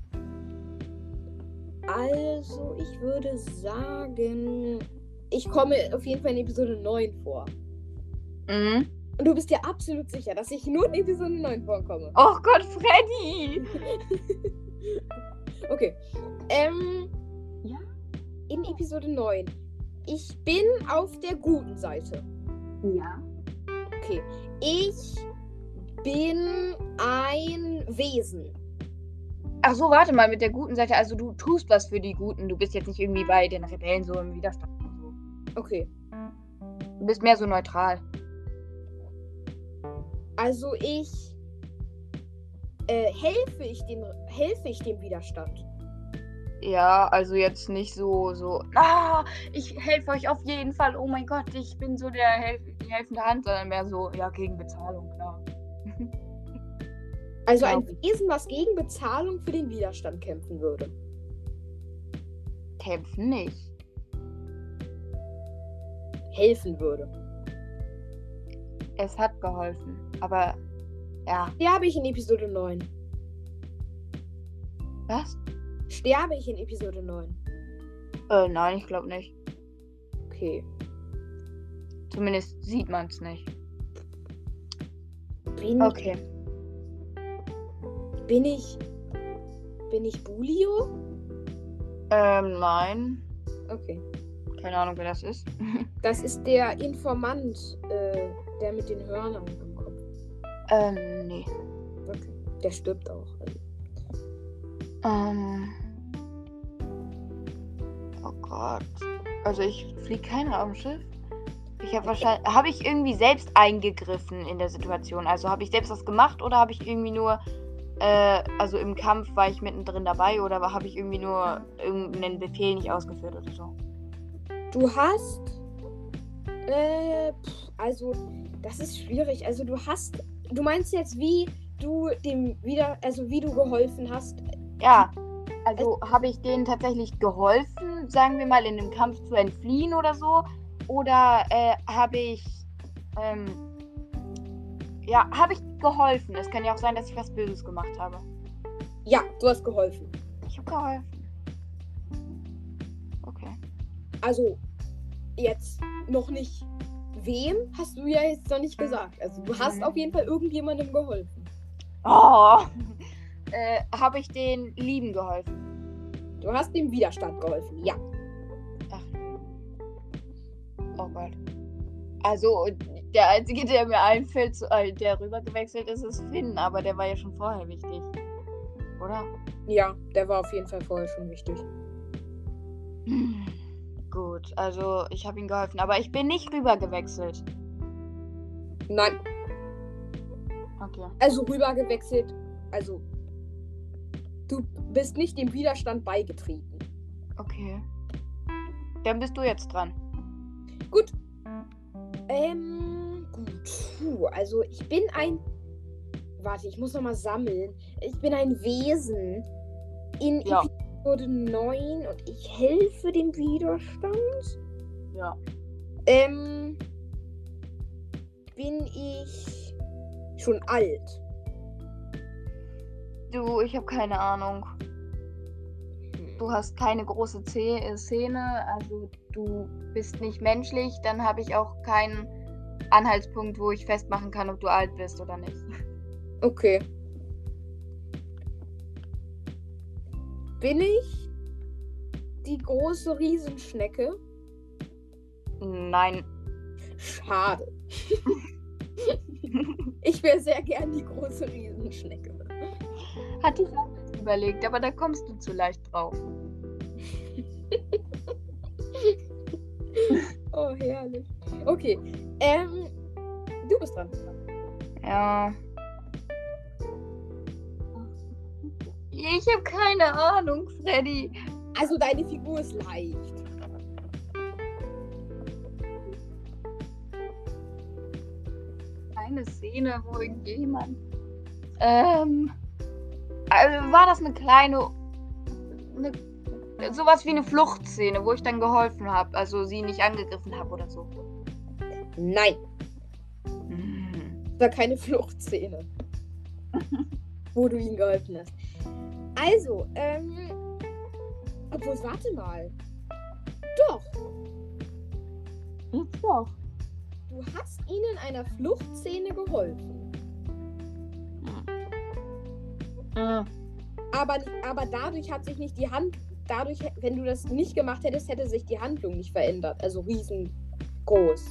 Also, ich würde sagen, ich komme auf jeden Fall in Episode 9 vor. Mhm. Und du bist dir absolut sicher, dass ich nur in Episode 9 vorkomme. Oh Gott, Freddy! Okay. Ähm, Ja? in Episode 9. Ich bin auf der guten Seite. Ja. Okay. Ich bin ein Wesen. Ach so, warte mal, mit der guten Seite. Also du tust was für die Guten. Du bist jetzt nicht irgendwie bei den Rebellen so im Widerstand. So. Okay. Du bist mehr so neutral. Also ich äh, helfe ich dem helfe ich dem Widerstand. Ja, also jetzt nicht so, so, ah, ich helfe euch auf jeden Fall. Oh mein Gott, ich bin so der Helf die helfende Hand, sondern mehr so, ja, gegen Bezahlung, klar. Also ein Wesen, was gegen Bezahlung für den Widerstand kämpfen würde. Kämpfen nicht. Helfen würde. Es hat geholfen. Aber, ja. Sterbe ich in Episode 9. Was? Sterbe ich in Episode 9. Äh, nein, ich glaube nicht. Okay. Zumindest sieht man es nicht. Bin, Okay. bin ich. Bin ich Bulio? Ähm, nein. Okay. Keine Ahnung, wer das ist. Das ist der Informant, äh, der mit den Hörnern. Ähm, nee. Okay. Der stirbt auch. Also. Ähm. Oh Gott. Also ich fliege kein Raumschiff. Ich habe wahrscheinlich. Habe ich irgendwie selbst eingegriffen in der Situation? Also habe ich selbst was gemacht oder habe ich irgendwie nur. Äh, also im Kampf war ich mittendrin dabei oder habe ich irgendwie nur irgendeinen Befehl nicht ausgeführt oder so? Du hast. Äh, pff, also, das ist schwierig. Also, du hast. Du meinst jetzt, wie du dem wieder. Also, wie du geholfen hast. Ja. Also habe ich denen tatsächlich geholfen, sagen wir mal, in dem Kampf zu entfliehen oder so? Oder äh, habe ich. Ähm, ja, habe ich geholfen? Es kann ja auch sein, dass ich was Böses gemacht habe. Ja, du hast geholfen. Ich habe geholfen. Okay. Also, jetzt noch nicht. Wem hast du ja jetzt noch nicht gesagt. Also, du hast Mhm. auf jeden Fall irgendjemandem geholfen. Oh! äh, habe ich den Lieben geholfen? Du hast dem Widerstand geholfen. Ja. Ach. Oh Gott. Also, der einzige, der mir einfällt, äh, der rüber gewechselt ist, ist Finn, aber der war ja schon vorher wichtig. Oder? Ja, der war auf jeden Fall vorher schon wichtig. Hm. Gut, also ich habe ihm geholfen, aber ich bin nicht rüber gewechselt. Nein, Okay. also rüber gewechselt. Also, du bist nicht dem Widerstand beigetreten. Okay. Dann bist du jetzt dran. Gut. Ähm, gut. Puh, also ich bin ein. Warte, ich muss noch mal sammeln. Ich bin ein Wesen in Ja. Episode 9 und ich helfe dem Widerstand. Ja. Ähm, bin ich schon alt? Du, ich habe keine Ahnung. Du hast keine große äh, Szene, also du bist nicht menschlich, dann habe ich auch keinen Anhaltspunkt, wo ich festmachen kann, ob du alt bist oder nicht. Okay. Bin ich die große Riesenschnecke? Nein. Schade. Ich wäre sehr gern die große Riesenschnecke. Hatte ich auch überlegt, aber da kommst du zu leicht drauf. Oh, herrlich. Okay. Ähm, du bist dran. Ja. Ich habe keine Ahnung, Freddy. Also deine Figur ist leicht. Eine Szene, wo irgendjemand. Ähm. Also war das eine kleine. Eine, sowas wie eine Fluchtszene, wo ich dann geholfen habe. Also sie nicht angegriffen habe oder so. Nein, Hm. war keine Fluchtszene. wo du ihm geholfen hast. Also, ähm. Obwohl, warte mal. Doch, doch. du hast ihnen in einer Fluchtszene geholfen. Hm. Aber, aber dadurch hat sich nicht die Hand. Dadurch, wenn du das nicht gemacht hättest, hätte sich die Handlung nicht verändert. Also riesengroß.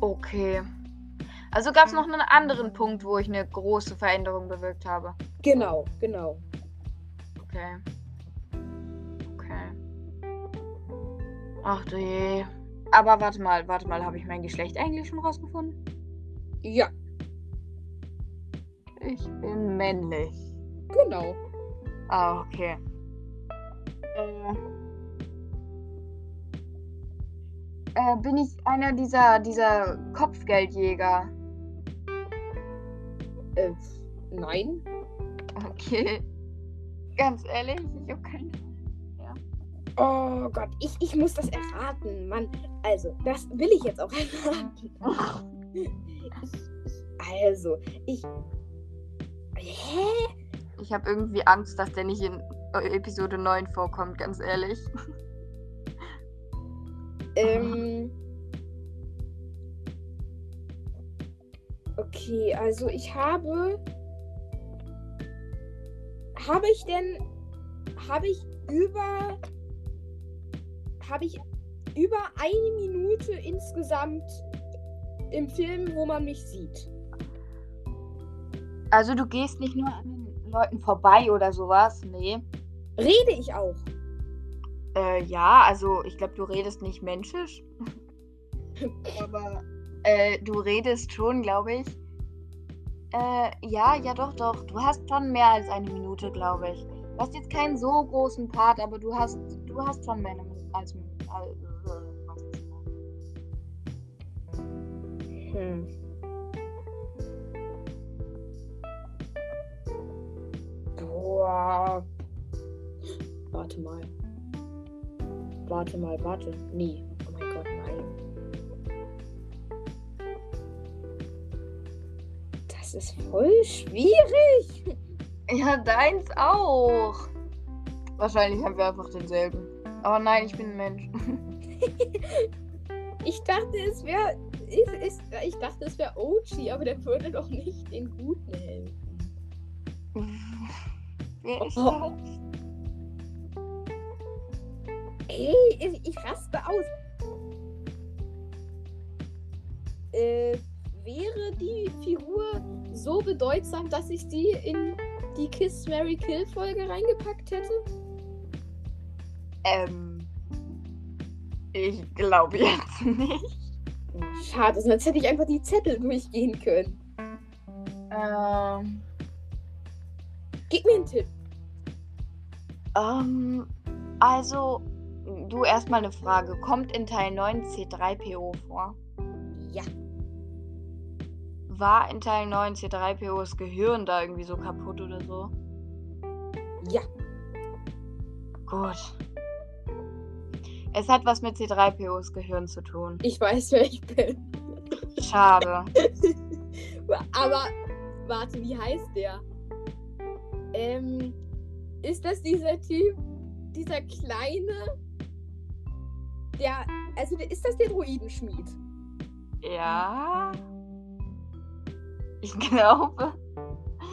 Okay. Also gab es noch einen anderen Punkt, wo ich eine große Veränderung bewirkt habe. Genau, genau. Okay. Okay. Ach du je. Aber warte mal, warte mal, habe ich mein Geschlecht eigentlich schon rausgefunden? Ja, Ich bin männlich. genau. Ah, okay. Äh, äh, bin ich einer dieser, dieser Kopfgeldjäger? Äh, nein. Okay. Ganz ehrlich, ich habe keine Oh Gott, ich, ich muss das erraten, Mann. Also, das will ich jetzt auch erraten. Also, ich. Hä? Ich habe irgendwie Angst, dass der nicht in Episode 9 vorkommt, ganz ehrlich. Ähm. Okay, also ich habe. Habe ich denn. Habe ich über. Habe ich über eine Minute insgesamt im Film, wo man mich sieht? Also du gehst nicht nur an den Leuten vorbei oder sowas, nee. Rede ich auch? Äh, ja, also ich glaube, du redest nicht menschisch. Aber äh, du redest schon, glaube ich. Äh, ja, ja, doch, doch. Du hast schon mehr als eine Minute, glaube ich. Du hast jetzt keinen so großen Part, aber du hast, du hast schon mehr als, als das? Hm. Boah. Warte mal. Warte mal, warte. Nee. Ist voll schwierig. Ja, deins auch. Wahrscheinlich haben wir einfach denselben. Aber nein, ich bin ein Mensch. Ich dachte, es wäre. Ich, dachte, es wäre OG, aber der würde doch nicht den Guten helfen. Wer ist Oh. Ey, ich, ich raste aus. Äh, wäre die Figur so bedeutsam, dass ich sie in die Kiss Mary Kill Folge reingepackt hätte? Ähm. Ich glaube jetzt nicht. Schade, sonst hätte ich einfach die Zettel durchgehen können. Ähm. Gib mir einen Tipp. Ähm. Also, du erstmal eine Frage. Kommt in Teil 9 C3PO vor? Ja. War in Teil 9 C3POs Gehirn da irgendwie so kaputt oder so? Ja. Gut. Es hat was mit C3POs Gehirn zu tun. Ich weiß, wer ich bin. Schade. Aber, warte, wie heißt der? Ähm, ist das dieser Typ, dieser kleine, der, also ist das der Druidenschmied? Ja. Ich glaube.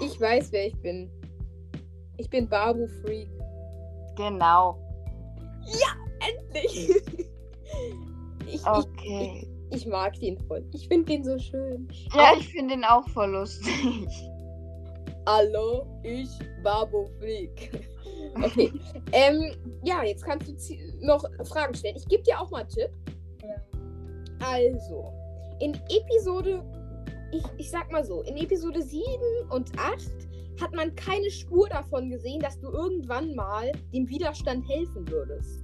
Ich weiß, wer ich bin. Ich bin Babu Freak. Genau. Endlich! ich, Okay. ich, ich mag den voll. Ich finde den so schön. Ja, ich finde ihn auch voll lustig. Hallo, ich Babu Freak. Okay. ähm, ja, jetzt kannst du noch Fragen stellen. Ich gebe dir auch mal einen Tipp. Also, in Episode, ich, ich sag mal so, in Episode 7 und 8 hat man keine Spur davon gesehen, dass du irgendwann mal dem Widerstand helfen würdest.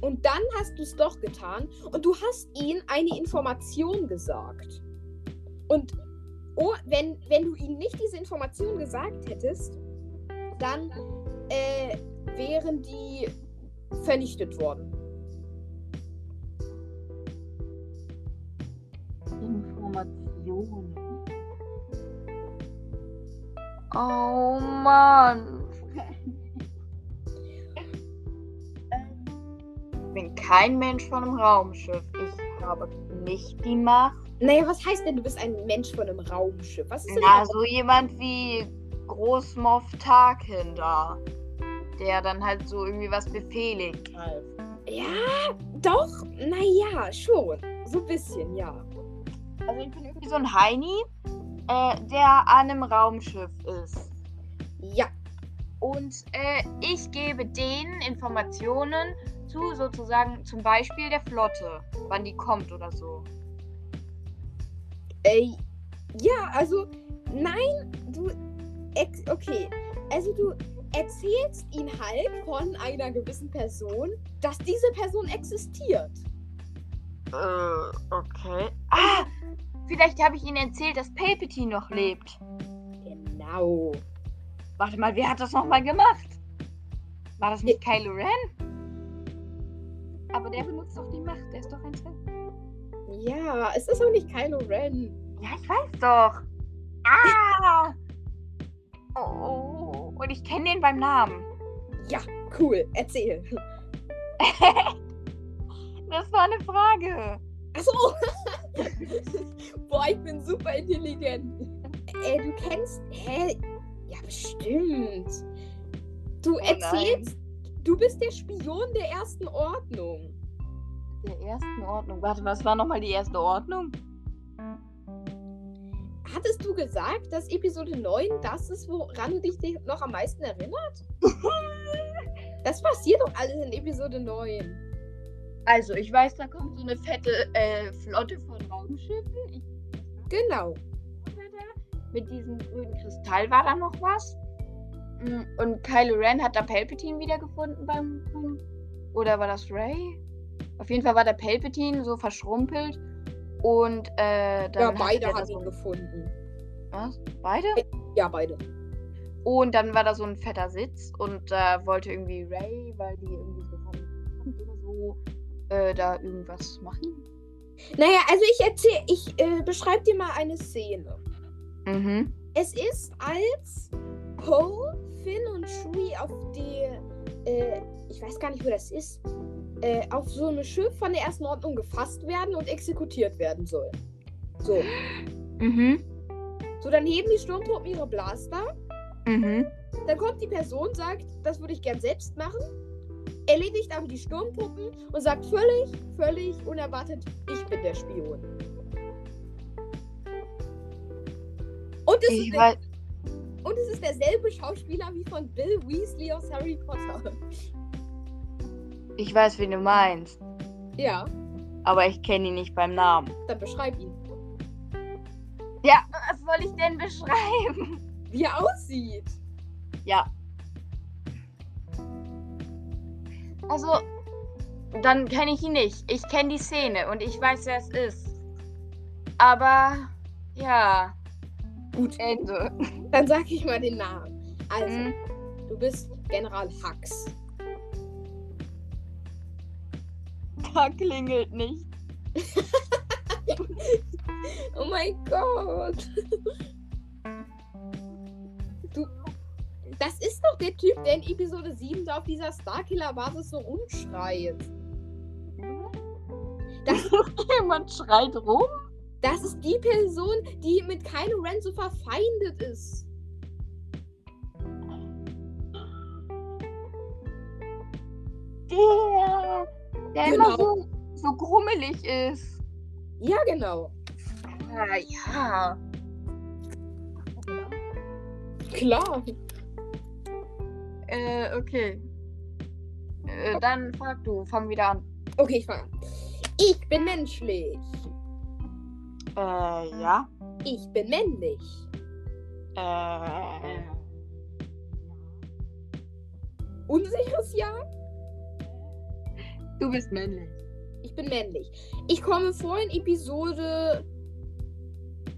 Und dann hast du es doch getan und du hast ihnen eine Information gesagt. Und oh, wenn, wenn du ihnen nicht diese Information gesagt hättest, dann äh, wären die vernichtet worden. Informationen. Oh Mann. Ich bin kein Mensch von einem Raumschiff. Ich habe nicht die Macht. Naja, was heißt denn, du bist ein Mensch von einem Raumschiff? Was ist denn Na, so jemand wie Großmoff Tarkin da. Der dann halt so irgendwie was befehligt halt. Ja, doch, naja, schon. So ein bisschen, ja. Also ich bin irgendwie so ein Heini, äh, der an einem Raumschiff ist. Ja, Und äh, ich gebe denen Informationen zu sozusagen zum Beispiel der Flotte, wann die kommt oder so. äh, ja, also, nein, du, ex okay, also du erzählst ihn halt von einer gewissen Person, dass diese Person existiert. Äh, okay. Ah, vielleicht habe ich ihnen erzählt, dass Palpatine noch lebt. Genau. Warte mal, wer hat das nochmal gemacht? War das nicht Kylo Ren? Aber der benutzt doch die Macht, der ist doch ein Sith. Ja, es ist auch nicht Kylo Ren. Ja, ich weiß doch. Ah! Oh, und ich kenne den beim Namen. Ja, cool, erzähl. Das war eine Frage. Achso. Boah, ich bin super intelligent. Äh, du kennst. Hä? Ja, bestimmt. Du erzählst. Du bist der Spion der ersten Ordnung. Der ersten Ordnung. Warte, was war nochmal die erste Ordnung? Hattest du gesagt, dass Episode 9 das ist, woran du dich noch am meisten erinnert? Das passiert doch alles in Episode 9. Also, ich weiß, da kommt so eine fette äh, Flotte von Raumschiffen. Ich, Genau. mit diesem grünen Kristall war da noch was. Mm, Und Kylo Ren hat da Palpatine wiedergefunden beim Oder war das Ray? Auf jeden Fall war der Palpatine so verschrumpelt. Und äh, dann. Ja, beide da haben so ihn gefunden. Was? Beide? Ja, beide. Und dann war da so ein fetter Sitz und da wollte irgendwie Ray, weil die irgendwie so Kampf oder so, äh, da irgendwas machen. Naja, also ich erzähl, ich äh, beschreibe dir mal eine Szene. Mhm. Es ist, als Poe, Finn und Chewie auf der, äh, ich weiß gar nicht, wo das ist, äh, auf so einem Schiff von der ersten Ordnung gefasst werden und exekutiert werden sollen. So. Mhm. So, dann heben die Sturmtruppen ihre Blaster. Mhm. Dann kommt die Person, sagt, das würde ich gern selbst machen. Erledigt aber die Sturmtruppen und sagt völlig, völlig unerwartet, ich bin der Spion. Und es, Ich ist, weiß. und es ist derselbe Schauspieler wie von Bill Weasley aus Harry Potter. Ich weiß, wen du meinst. Ja, Aber ich kenne ihn nicht beim Namen. dann beschreib ihn. Ja, was soll ich denn beschreiben? Wie er aussieht. Ja. Also, dann kenne ich ihn nicht. Ich kenne die Szene und ich weiß, wer es ist. Aber, ja. Gut, Ende. dann sag ich mal den Namen. Also, Mhm. du bist General Hux. Da klingelt nicht. Oh mein Gott. Du. Das ist doch der Typ, der in Episode 7 da auf dieser Starkiller-Basis so rumschreit. Das, Jemand schreit rum. das ist die Person, die mit Kylo Ren so verfeindet ist. Der, der Genau. immer so, so grummelig ist. Ja, genau. Ah, ja. Klar. Äh, okay. Äh, dann frag du, fang wieder an. Okay, ich fange an. Ich bin menschlich. Äh, ja. Ich bin männlich. Äh. Unsicheres Ja? Du bist männlich. Ich bin männlich. Ich komme vor in Episode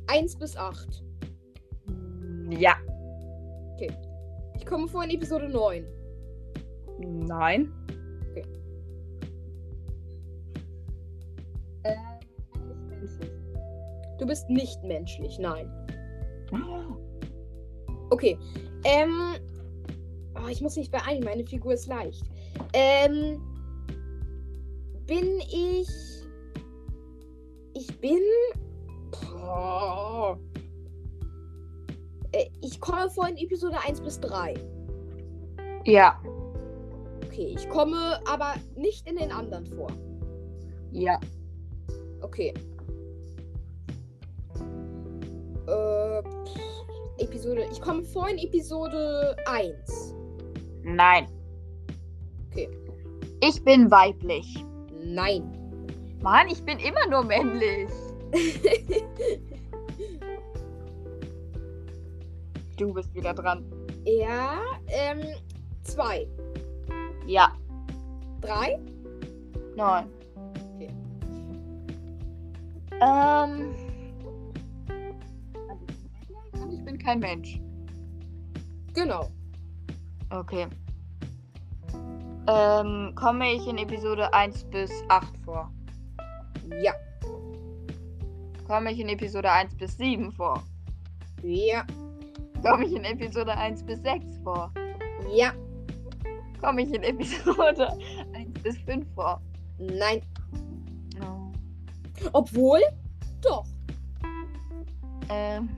1 bis 8. Ja. Ich komme vor in Episode 9. Nein. Okay. Äh, menschlich. Du bist nicht menschlich, nein. Okay. Ähm. Oh, ich muss mich beeilen, meine Figur ist leicht. Ähm. Bin ich. Ich bin. Boah. Äh, Ich komme vor in Episode 1 bis 3. Ja. Okay, ich komme aber nicht in den anderen vor. Ja. Okay. Äh, Episode. Ich komme vor in Episode 1. Nein. Okay. Ich bin weiblich. Nein. Mann, ich bin immer nur männlich. Du bist wieder dran. ja, ähm, 2. Ja. 3? Nein. Okay. Ähm. Ich bin kein Mensch. Genau. Okay. Ähm, komme ich in Episode 1 bis 8 vor? Ja. Komme ich in Episode 1 bis 7 vor? Ja. Komme ich in Episode 1 bis 6 vor? Ja. Komme ich in Episode 1 bis 5 vor? Nein. Oh. Obwohl? Doch. Ähm.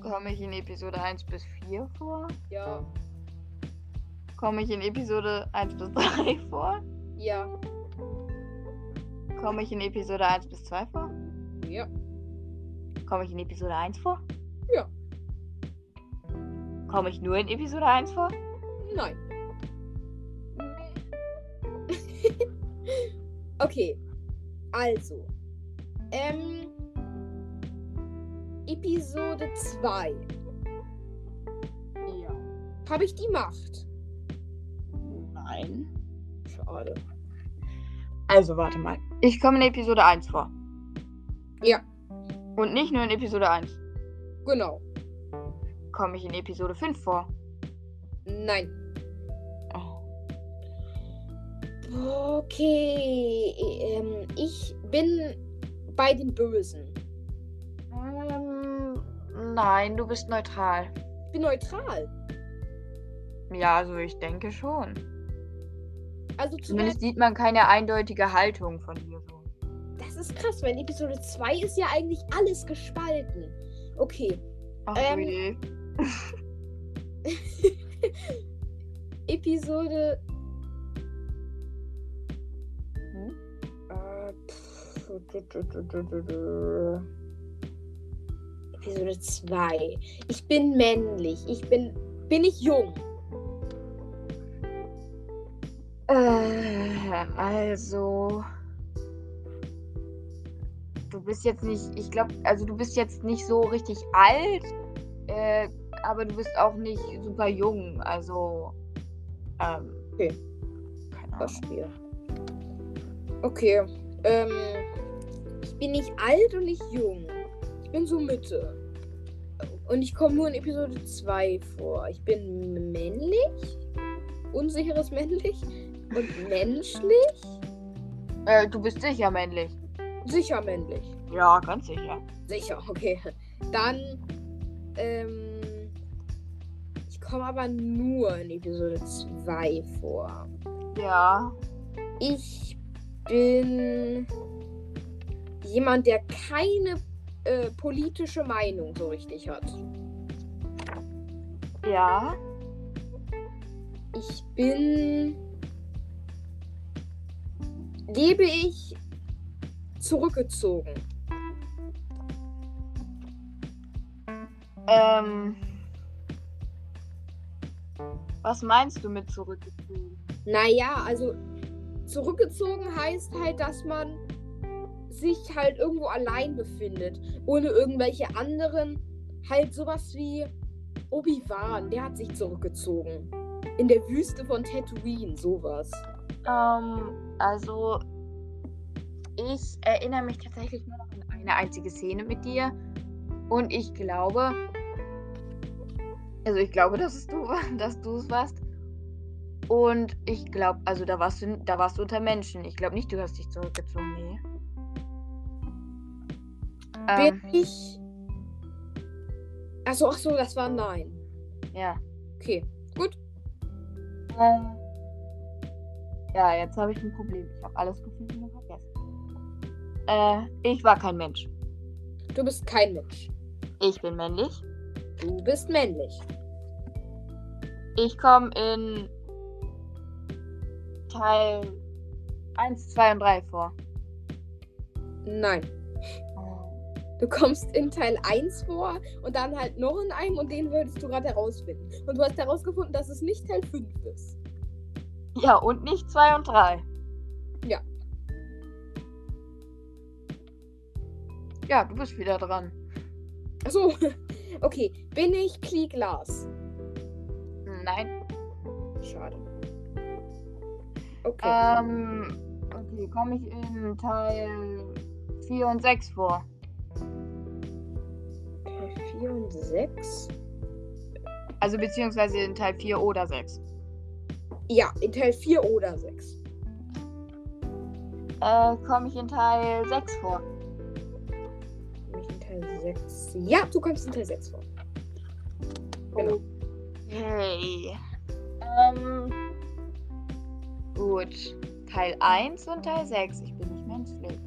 Komme ich in Episode 1 bis 4 vor? Ja. Komme ich in Episode 1 bis 3 vor? Ja. Komme ich in Episode 1 bis 2 vor? Ja. Komme ich in Episode 1 vor? Ja. Komme ich nur in Episode 1 vor? Nein. okay. Also. Ähm. Episode 2. Ja. Habe ich die Macht? Nein. Schade. Also warte mal. Ich komme in Episode 1 vor. Ja. Und nicht nur in Episode 1. Genau. Komme ich in Episode 5 vor? Nein. Oh. Okay. Ähm, ich bin bei den Bösen. Ähm, nein, du bist neutral. Ich bin neutral. Ja, also ich denke schon. Also Zumindest zumindest. sieht man keine eindeutige Haltung von dir so. Das ist krass, weil in Episode 2 ist ja eigentlich alles gespalten. Okay. Ach Ähm. Episode. Hm? Äh, pff, Episode 2. Ich bin männlich. Ich bin. Bin ich jung? Äh, also. Du bist jetzt nicht, ich glaube, also du bist jetzt nicht so richtig alt, äh, aber du bist auch nicht super jung, also. Ähm, Okay. Keine Ahnung. Verstehe. Okay. Ähm. Ich bin nicht alt und nicht jung. Ich bin so Mitte. Und ich komme nur in Episode 2 vor. Ich bin männlich. Unsicheres männlich. Und menschlich. Äh, du bist sicher männlich. Sicher männlich. Ja, ganz sicher. Sicher, okay. Dann. Ähm. Ich komme aber nur in Episode 2 vor. Ja. Ich bin jemand, der keine äh, politische Meinung so richtig hat. Ja. Ich bin. Lebe ich zurückgezogen? Ähm. Was meinst du mit zurückgezogen? Naja, also zurückgezogen heißt halt, dass man sich halt irgendwo allein befindet, ohne irgendwelche anderen, halt sowas wie Obi-Wan, der hat sich zurückgezogen. In der Wüste von Tatooine, sowas. Ähm, also ich erinnere mich tatsächlich nur noch an eine einzige Szene mit dir. Und ich glaube, also ich glaube, dass es du, dass du es warst. Und ich glaube, also da warst du, da warst du unter Menschen. Ich glaube nicht, du hast dich zurückgezogen, nee. Bin Ähm, ich. Achso, ach so, das war nein. ja. Okay, gut. Äh, ja, jetzt habe ich ein Problem. Ich habe alles gefunden und vergessen. Äh, ich war kein Mensch. Du bist kein Mensch. Ich bin männlich. Du bist männlich. Ich komme in Teil 1, 2 und 3 vor. Nein. Du kommst in Teil 1 vor und dann halt noch in einem und den würdest du gerade herausfinden. Und du hast herausgefunden, dass es nicht Teil 5 ist. Ja, und nicht 2 und 3. Ja, du bist wieder dran. Achso, okay. Bin ich Klieglas? Nein. Schade. Okay. Ähm, okay, komme ich in Teil 4 und 6 vor? Teil 4 und 6? Also beziehungsweise in Teil 4 oder 6. Ja, in Teil 4 oder 6. Äh, komme ich in Teil 6 vor? 6? Ja, du kommst in Teil 6 vor. Genau. Okay. Ähm. Gut. Teil 1 und Teil 6. Ich bin nicht menschlich.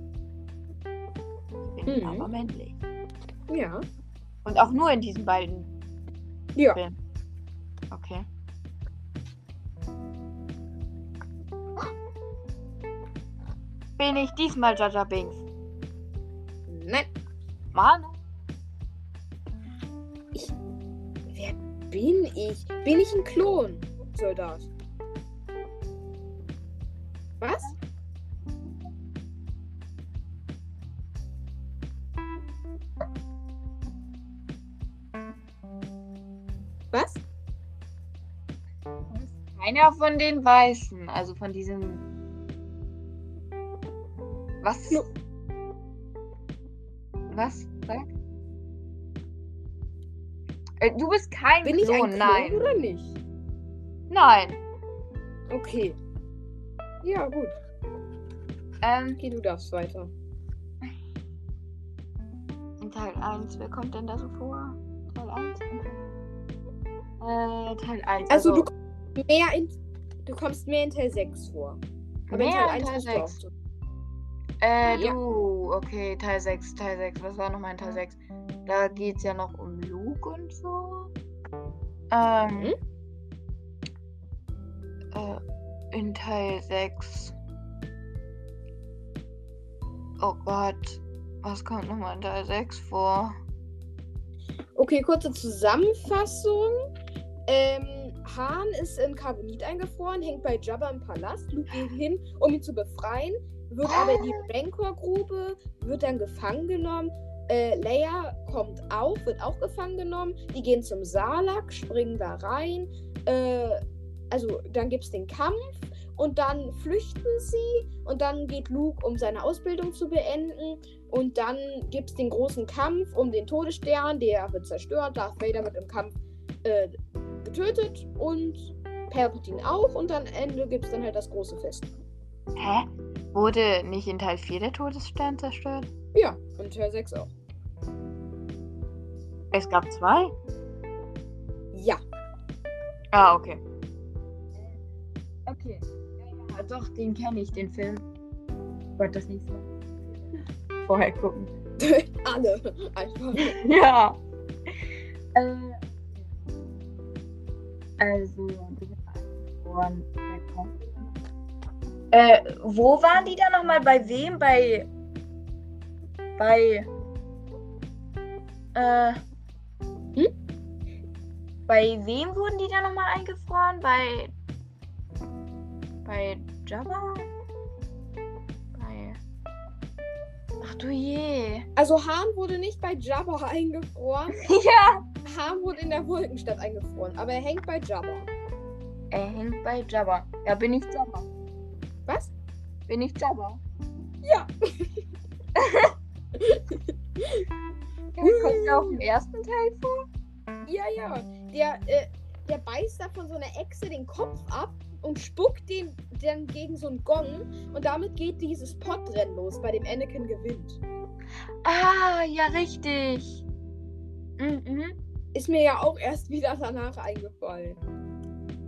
Ich bin Mhm. aber männlich. Ja. Und auch nur in diesen beiden. Ja. Filmen. Okay. Bin ich diesmal Jaja Binks? Nein. Mann. Bin ich? Bin ich ein Klon, Soldat? Was? Was? Keiner von den Weißen. Also von diesem. Was? Klo- Was? Sag. Äh, du bist kein Bin ich Klon, ein Klon nein. oder nicht? Nein. Okay. Ja, gut. Ähm, Okay, du darfst weiter. in Teil 1, wer kommt denn da so vor? Teil 1? Äh, Teil 1. Also, du kommst mehr in du kommst mehr in Teil 6 vor. Aber in Mehr Teil in 1 Teil bist du auch 6. so. Äh, Ja. du. Okay, Teil 6, Teil 6. Was war nochmal in Teil 6? Da geht's ja noch Ähm. Mhm. Äh, in Teil 6. Oh Gott. Was kommt nochmal in Teil 6 vor? Okay, kurze Zusammenfassung. Ähm, Han ist in Carbonit eingefroren, hängt bei Jabba im Palast. Luke geht hin, um ihn zu befreien, wird aber in die Rancor-Grube, wird dann gefangen genommen. Äh, Leia kommt auch, wird auch gefangen genommen. Die gehen zum Salak, springen da rein. Äh, also dann gibt es den Kampf und dann flüchten sie und dann geht Luke, um seine Ausbildung zu beenden. Und dann gibt es den großen Kampf um den Todesstern, der wird zerstört. Darth Vader wird im Kampf äh, getötet und Palpatine auch. Und am Ende gibt es dann halt das große Fest. Hä? Wurde nicht in Teil 4 der Todesstern zerstört? Ja, und Teil 6 auch. Es gab zwei? Ja. Ah, okay. Okay. Ja, ja, doch, den kenne ich, den Film. Gott, das nächste Mal. Vorher gucken. Alle. Einfach. Ja. Äh, also, du bist eingefroren. Äh, wo waren die da nochmal? Bei wem? Bei. Bei. Äh. Hm? Bei wem wurden die da nochmal eingefroren? Bei. Bei Jabba? Bei. Ach Ach du je. Also Hahn wurde nicht bei Jabba eingefroren. Ja. Hahn wurde in der Wolkenstadt eingefroren, aber er hängt bei Jabba. Er hängt bei Jabba. Ja, bin ich Jabba. Was? Bin ich Jabba. Ja. Kommt er auch im ersten Teil vor? Ja, ja. Der, äh, der beißt da von so einer Echse den Kopf ab und spuckt den dann gegen so einen Gong und damit geht dieses Podrennen los, bei dem Anakin gewinnt. Ah, ja, richtig. Mhm. Ist mir ja auch erst wieder danach eingefallen.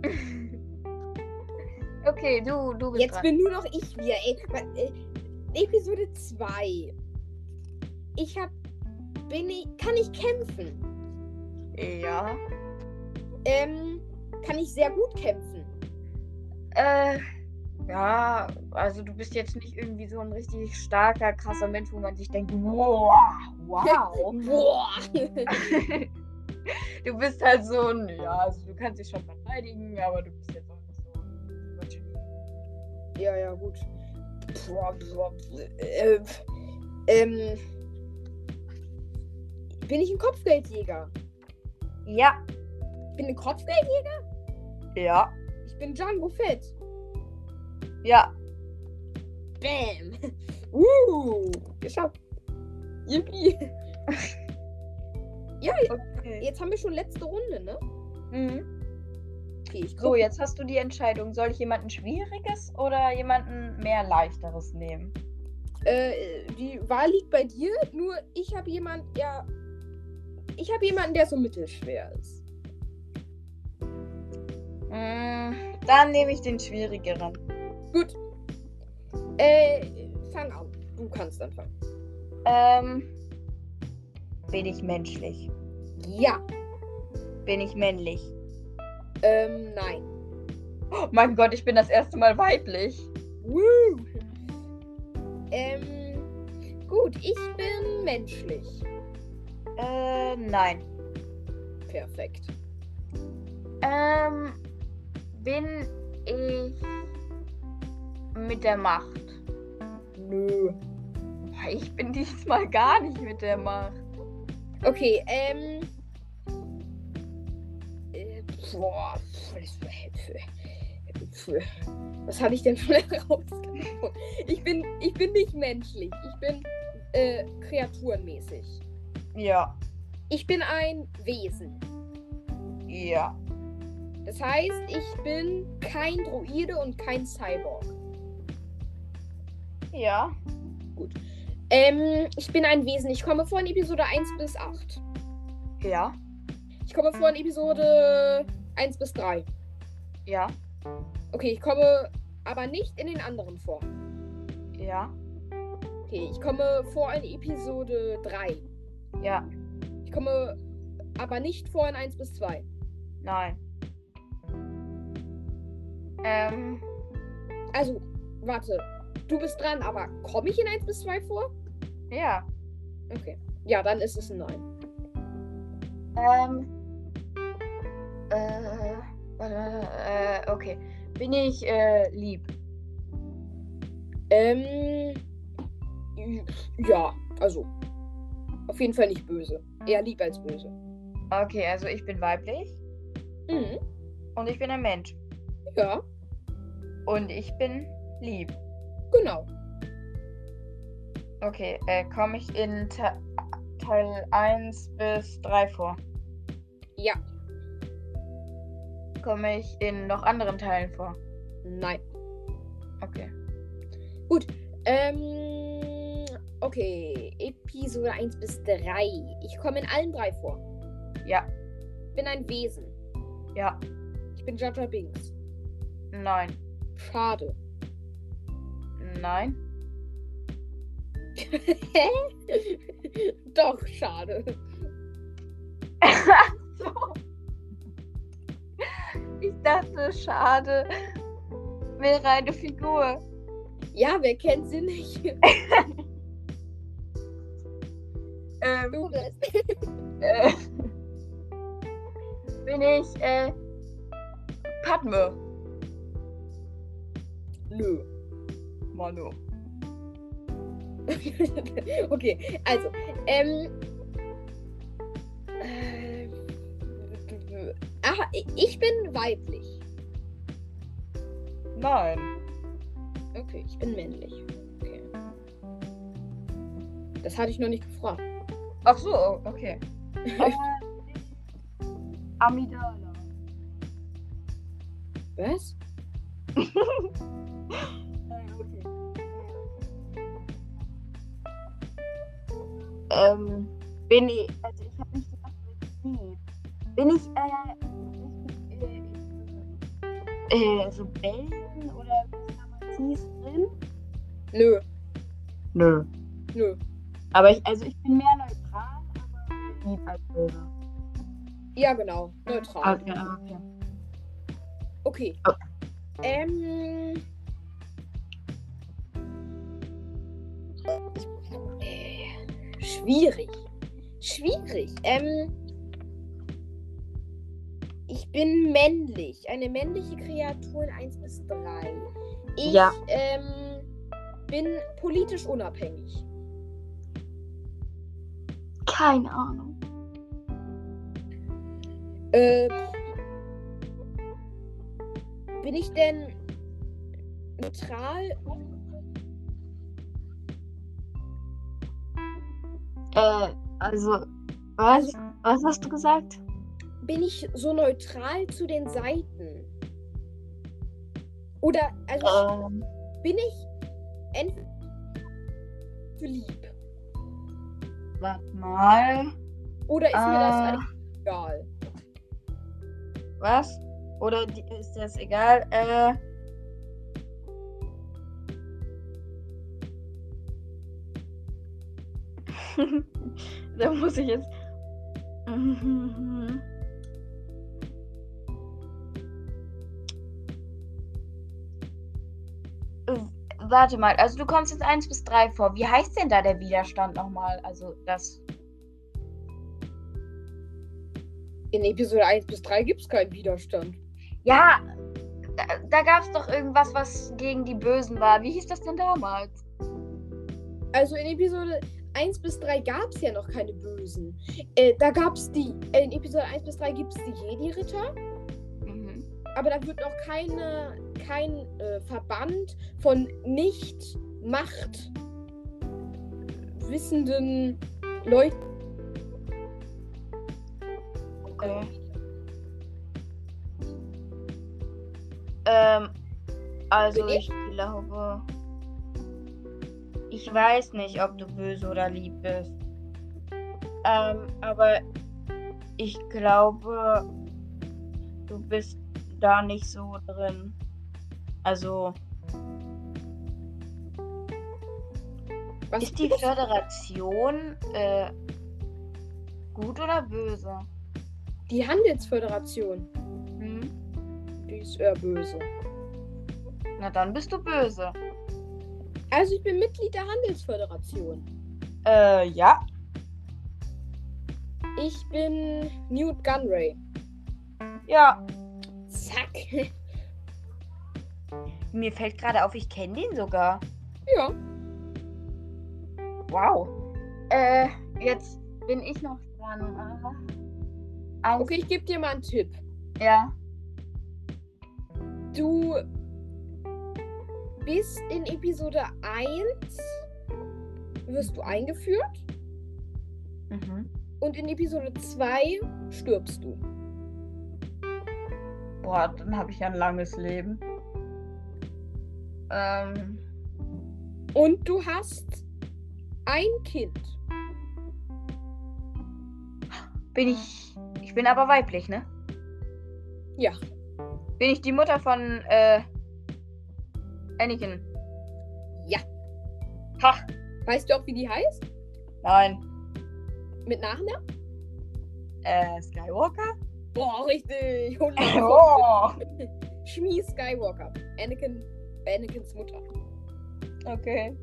Okay, du, du bist Jetzt dran. bin nur noch ich wieder. Ey, äh, Episode 2. Ich hab. Bin ich. Kann ich kämpfen? Ja. Ähm. Kann ich sehr gut kämpfen? Äh, ja, also du bist jetzt nicht irgendwie so ein richtig starker, krasser Mensch, wo man sich denkt, wow, wow. Du bist halt so ein, ja, also du kannst dich schon verteidigen, aber du bist ja, ja, gut. Boah, boah, äh, ähm. Bin ich ein Kopfgeldjäger? Ja, Ich bin ein Kopfgeldjäger? ja, Ich bin Django Fett. ja. Bam! Uh! Geschafft. Yippie! ja, Okay. jetzt haben wir schon letzte Runde, ne? Mhm. Okay, ich So, jetzt hast du die Entscheidung. Soll ich jemanden Schwieriges oder jemanden mehr Leichteres nehmen? Äh, die Wahl liegt bei dir, nur ich habe jemand, ja. Ich habe jemanden, der so mittelschwer ist. Mm, dann nehme ich den schwierigeren. Gut. Äh, fang an. Du kannst anfangen. Ähm, bin ich menschlich? Ja. Bin ich männlich? Ähm, nein. Oh mein Gott, ich bin das erste Mal weiblich. Woo! Ähm, gut, ich bin menschlich. Äh, nein. Perfekt. Ähm, bin ich mit der Macht? Nö. Ich bin diesmal gar nicht mit der Macht. Okay, ähm. Boah, was, was habe ich denn schon herausgefunden? Ich bin, ich bin nicht menschlich. Ich bin äh, kreaturenmäßig. Ja. Ich bin ein Wesen. Ja. Das heißt, ich bin kein Droide und kein Cyborg. Ja. Ähm, ich bin ein Wesen. Ich komme vor in Episode 1 bis 8. Ja. Ich komme vor in Episode 1 bis 3. Ja. Okay, ich komme aber nicht in den anderen vor. Ja. Okay, ich komme vor in Episode 3. Ja. Ich komme aber nicht vor in 1 bis 2. Nein. Ähm, Also, warte. Du bist dran, aber komme ich in 1 bis 2 vor? ja. Okay. Ja, dann ist es ein Nein. Ähm. Äh. Äh, okay. Bin ich, äh, lieb? Ähm. Ja, also. Auf jeden Fall nicht böse. Eher lieb als böse. Okay, also ich bin weiblich Mhm. und ich bin ein Mensch. Ja, Und ich bin lieb. genau. Okay, äh, komme ich in Te Teil 1 bis 3 vor? Ja, Komme ich in noch anderen Teilen vor? nein. Okay. Ähm. Okay, Episode 1 bis 3. Ich komme in allen drei vor. Ja. Bin ein Wesen. Ja. Ich bin Jaja Binks. Nein. Schade. Nein. Doch, schade. dachte, schade. Wäre eine Figur. Ja, wer kennt sie nicht? Ähm, Du bist. äh, bin ich, äh, Padme. Nö. Manu. okay, also, ähm. Ich bin weiblich. Nein. Okay, ich bin männlich. Okay. Das hatte ich noch nicht gefragt. Ach so, okay. Äh, Amidala. Was? ähm, bin ich, also ich habe nicht gedacht, wie Bin ich, äh, äh, so Bellen oder hieß drin? Nö. Nö. Nö. Aber ich, also ich bin mehr neutral, aber als Bilder. Ja, genau. Neutral. Okay, okay. Okay. Oh. Ähm. Äh, schwierig. Schwierig. Ähm. Ich bin männlich. Eine männliche Kreatur in 1 bis 3. Ich Ja. ähm, bin politisch unabhängig. Keine Ahnung. Äh, bin ich denn neutral? Äh, also, was? Was hast du gesagt? Bin ich so neutral zu den Seiten? Oder, also Ähm, bin ich entweder lieb? warte mal. Oder ist mir das Äh. eigentlich egal? Was? Oder ist das egal? Äh. da muss ich jetzt. Warte mal, also du kommst jetzt 1 bis 3 vor. Wie heißt denn da der Widerstand nochmal? Also das. In Episode 1 bis 3 gibt es keinen Widerstand. Ja, da, da gab es doch irgendwas, was gegen die Bösen war. Wie hieß das denn damals? Also in Episode 1 bis 3 gab es ja noch keine Bösen. Äh, da gab es die. Äh, in Episode 1 bis 3 gibt es die Jedi-Ritter. Aber da wird noch keine, kein äh, Verband von nicht Macht wissenden Leuten. Okay. Ähm, also Bin ich glaube. Ich weiß nicht, ob du böse oder lieb bist. Ähm, aber ich glaube, du bist da nicht so drin. Also, Was ist die Föderation äh, gut oder böse? die Handelsföderation? Hm? Die ist eher böse. Na dann bist du böse. Also ich bin Mitglied der Handelsföderation. Äh, ja. Ich bin Newt Gunray. Ja. Zack. Mir fällt gerade auf, ich kenne den sogar. ja. Wow. Äh, jetzt bin ich noch dran. Eins, Okay, ich gebe dir mal einen Tipp. Ja. Du bist in Episode 1 wirst du eingeführt Mhm. und in Episode 2 stirbst du. Boah, dann habe ich ja ein langes Leben. Ähm, Und du hast ein Kind. bin ich. Ich bin aber weiblich, ne? Ja. Bin ich die Mutter von, äh. Anakin? Ja. Ha! Weißt du auch, wie die heißt? Nein. Mit Nachnamen? Äh, Skywalker? Boah, richtig. 100 Oh! Shmi Skywalker. Anakin, Anakins Mutter. Okay.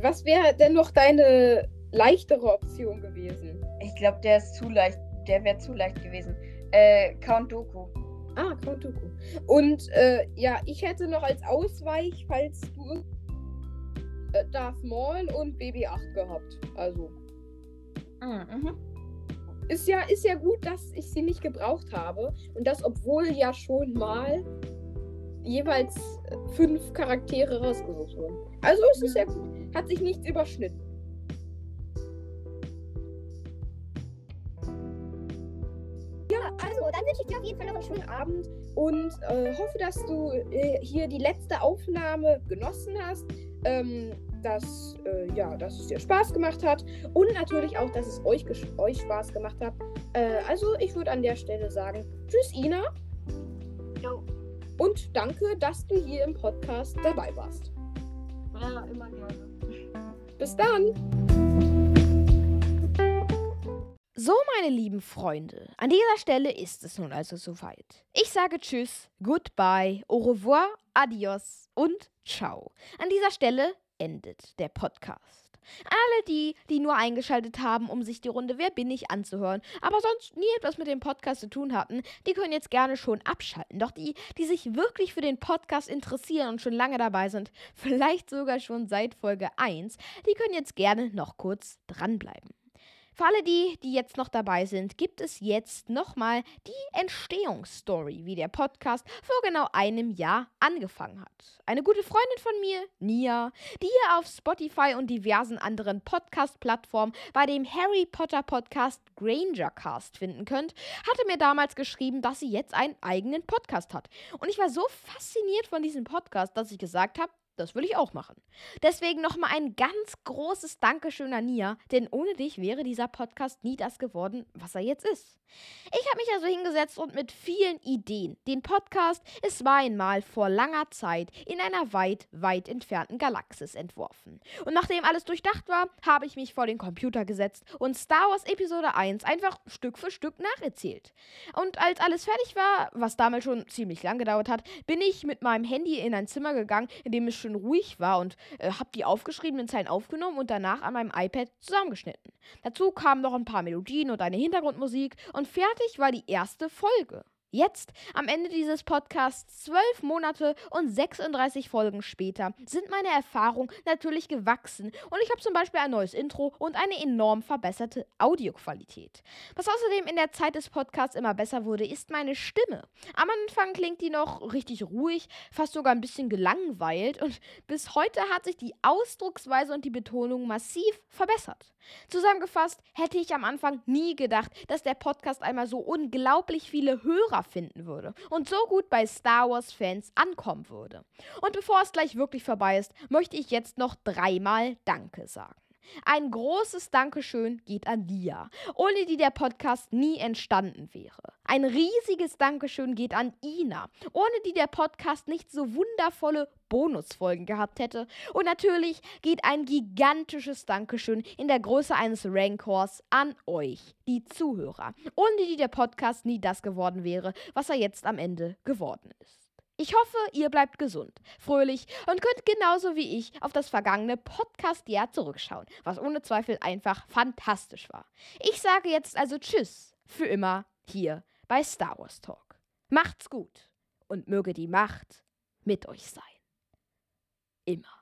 Was wäre denn noch deine leichtere Option gewesen? Ich glaube, der ist zu leicht. Der wäre zu leicht gewesen. Äh, Count Dooku. Ah, Count Dooku. Und äh, ja, ich hätte noch als Ausweich, falls du äh, Darth Maul und BB-8 gehabt. Also. Mhm. Ist ja, ist ja gut, dass ich sie nicht gebraucht habe. Und das, obwohl ja schon mal jeweils äh, fünf Charaktere rausgesucht wurden. Also ist es ja gut. Hat sich nichts überschnitten. Ja, also dann wünsche ich dir auf jeden Fall noch einen schönen Abend und äh, hoffe, dass du äh, hier die letzte Aufnahme genossen hast. Ähm, dass, äh, ja, dass es dir Spaß gemacht hat und natürlich auch, dass es euch, euch Spaß gemacht hat. Äh, also ich würde an der Stelle sagen, tschüss Ina Jo. und danke, dass du hier im Podcast dabei warst. Ja, immer gerne. Bis dann! So, meine lieben Freunde, an dieser Stelle ist es nun also soweit. Ich sage Tschüss, Goodbye, Au revoir, Adios und Ciao. An dieser Stelle endet der Podcast. Alle die, die nur eingeschaltet haben, um sich die Runde Wer bin ich anzuhören, aber sonst nie etwas mit dem Podcast zu tun hatten, die können jetzt gerne schon abschalten. Doch die, die sich wirklich für den Podcast interessieren und schon lange dabei sind, vielleicht sogar schon seit Folge 1, die können jetzt gerne noch kurz dranbleiben. Für alle die, die jetzt noch dabei sind, gibt es jetzt nochmal die Entstehungsstory, wie der Podcast vor genau einem Jahr angefangen hat. Eine gute Freundin von mir, Nia, die ihr auf Spotify und diversen anderen Podcast-Plattformen bei dem Harry Potter Podcast Granger Cast finden könnt, hatte mir damals geschrieben, dass sie jetzt einen eigenen Podcast hat. Und ich war so fasziniert von diesem Podcast, dass ich gesagt habe, das will ich auch machen. Deswegen nochmal ein ganz großes Dankeschön an Nia, denn ohne dich wäre dieser Podcast nie das geworden, was er jetzt ist. Ich habe mich also hingesetzt und mit vielen Ideen den Podcast Es war einmal vor langer Zeit in einer weit, weit entfernten Galaxis entworfen. Und nachdem alles durchdacht war, habe ich mich vor den Computer gesetzt und Star Wars Episode 1 einfach Stück für Stück nacherzählt. Und als alles fertig war, was damals schon ziemlich lang gedauert hat, bin ich mit meinem Handy in ein Zimmer gegangen, in dem es schön ruhig war und äh, habe die aufgeschriebenen Zeilen aufgenommen und danach an meinem iPad zusammengeschnitten. Dazu kamen noch ein paar Melodien und eine Hintergrundmusik und fertig war die erste Folge. Jetzt, am Ende dieses Podcasts, zwölf Monate und 36 Folgen später, sind meine Erfahrungen natürlich gewachsen und ich habe zum Beispiel ein neues Intro und eine enorm verbesserte Audioqualität. Was außerdem in der Zeit des Podcasts immer besser wurde, ist meine Stimme. Am Anfang klingt die noch richtig ruhig, fast sogar ein bisschen gelangweilt und bis heute hat sich die Ausdrucksweise und die Betonung massiv verbessert. Zusammengefasst hätte ich am Anfang nie gedacht, dass der Podcast einmal so unglaublich viele Hörer finden würde und so gut bei Star Wars-Fans ankommen würde. Und bevor es gleich wirklich vorbei ist, möchte ich jetzt noch dreimal Danke sagen. Ein großes Dankeschön geht an Lia, ohne die der Podcast nie entstanden wäre. Ein riesiges Dankeschön geht an Ina, ohne die der Podcast nicht so wundervolle Bonusfolgen gehabt hätte. Und natürlich geht ein gigantisches Dankeschön in der Größe eines Rancors an euch, die Zuhörer, ohne die der Podcast nie das geworden wäre, was er jetzt am Ende geworden ist. Ich hoffe, ihr bleibt gesund, fröhlich und könnt genauso wie ich auf das vergangene Podcast-Jahr zurückschauen, was ohne Zweifel einfach fantastisch war. Ich sage jetzt also Tschüss für immer hier bei Star Wars Talk. Macht's gut und möge die Macht mit euch sein. Immer.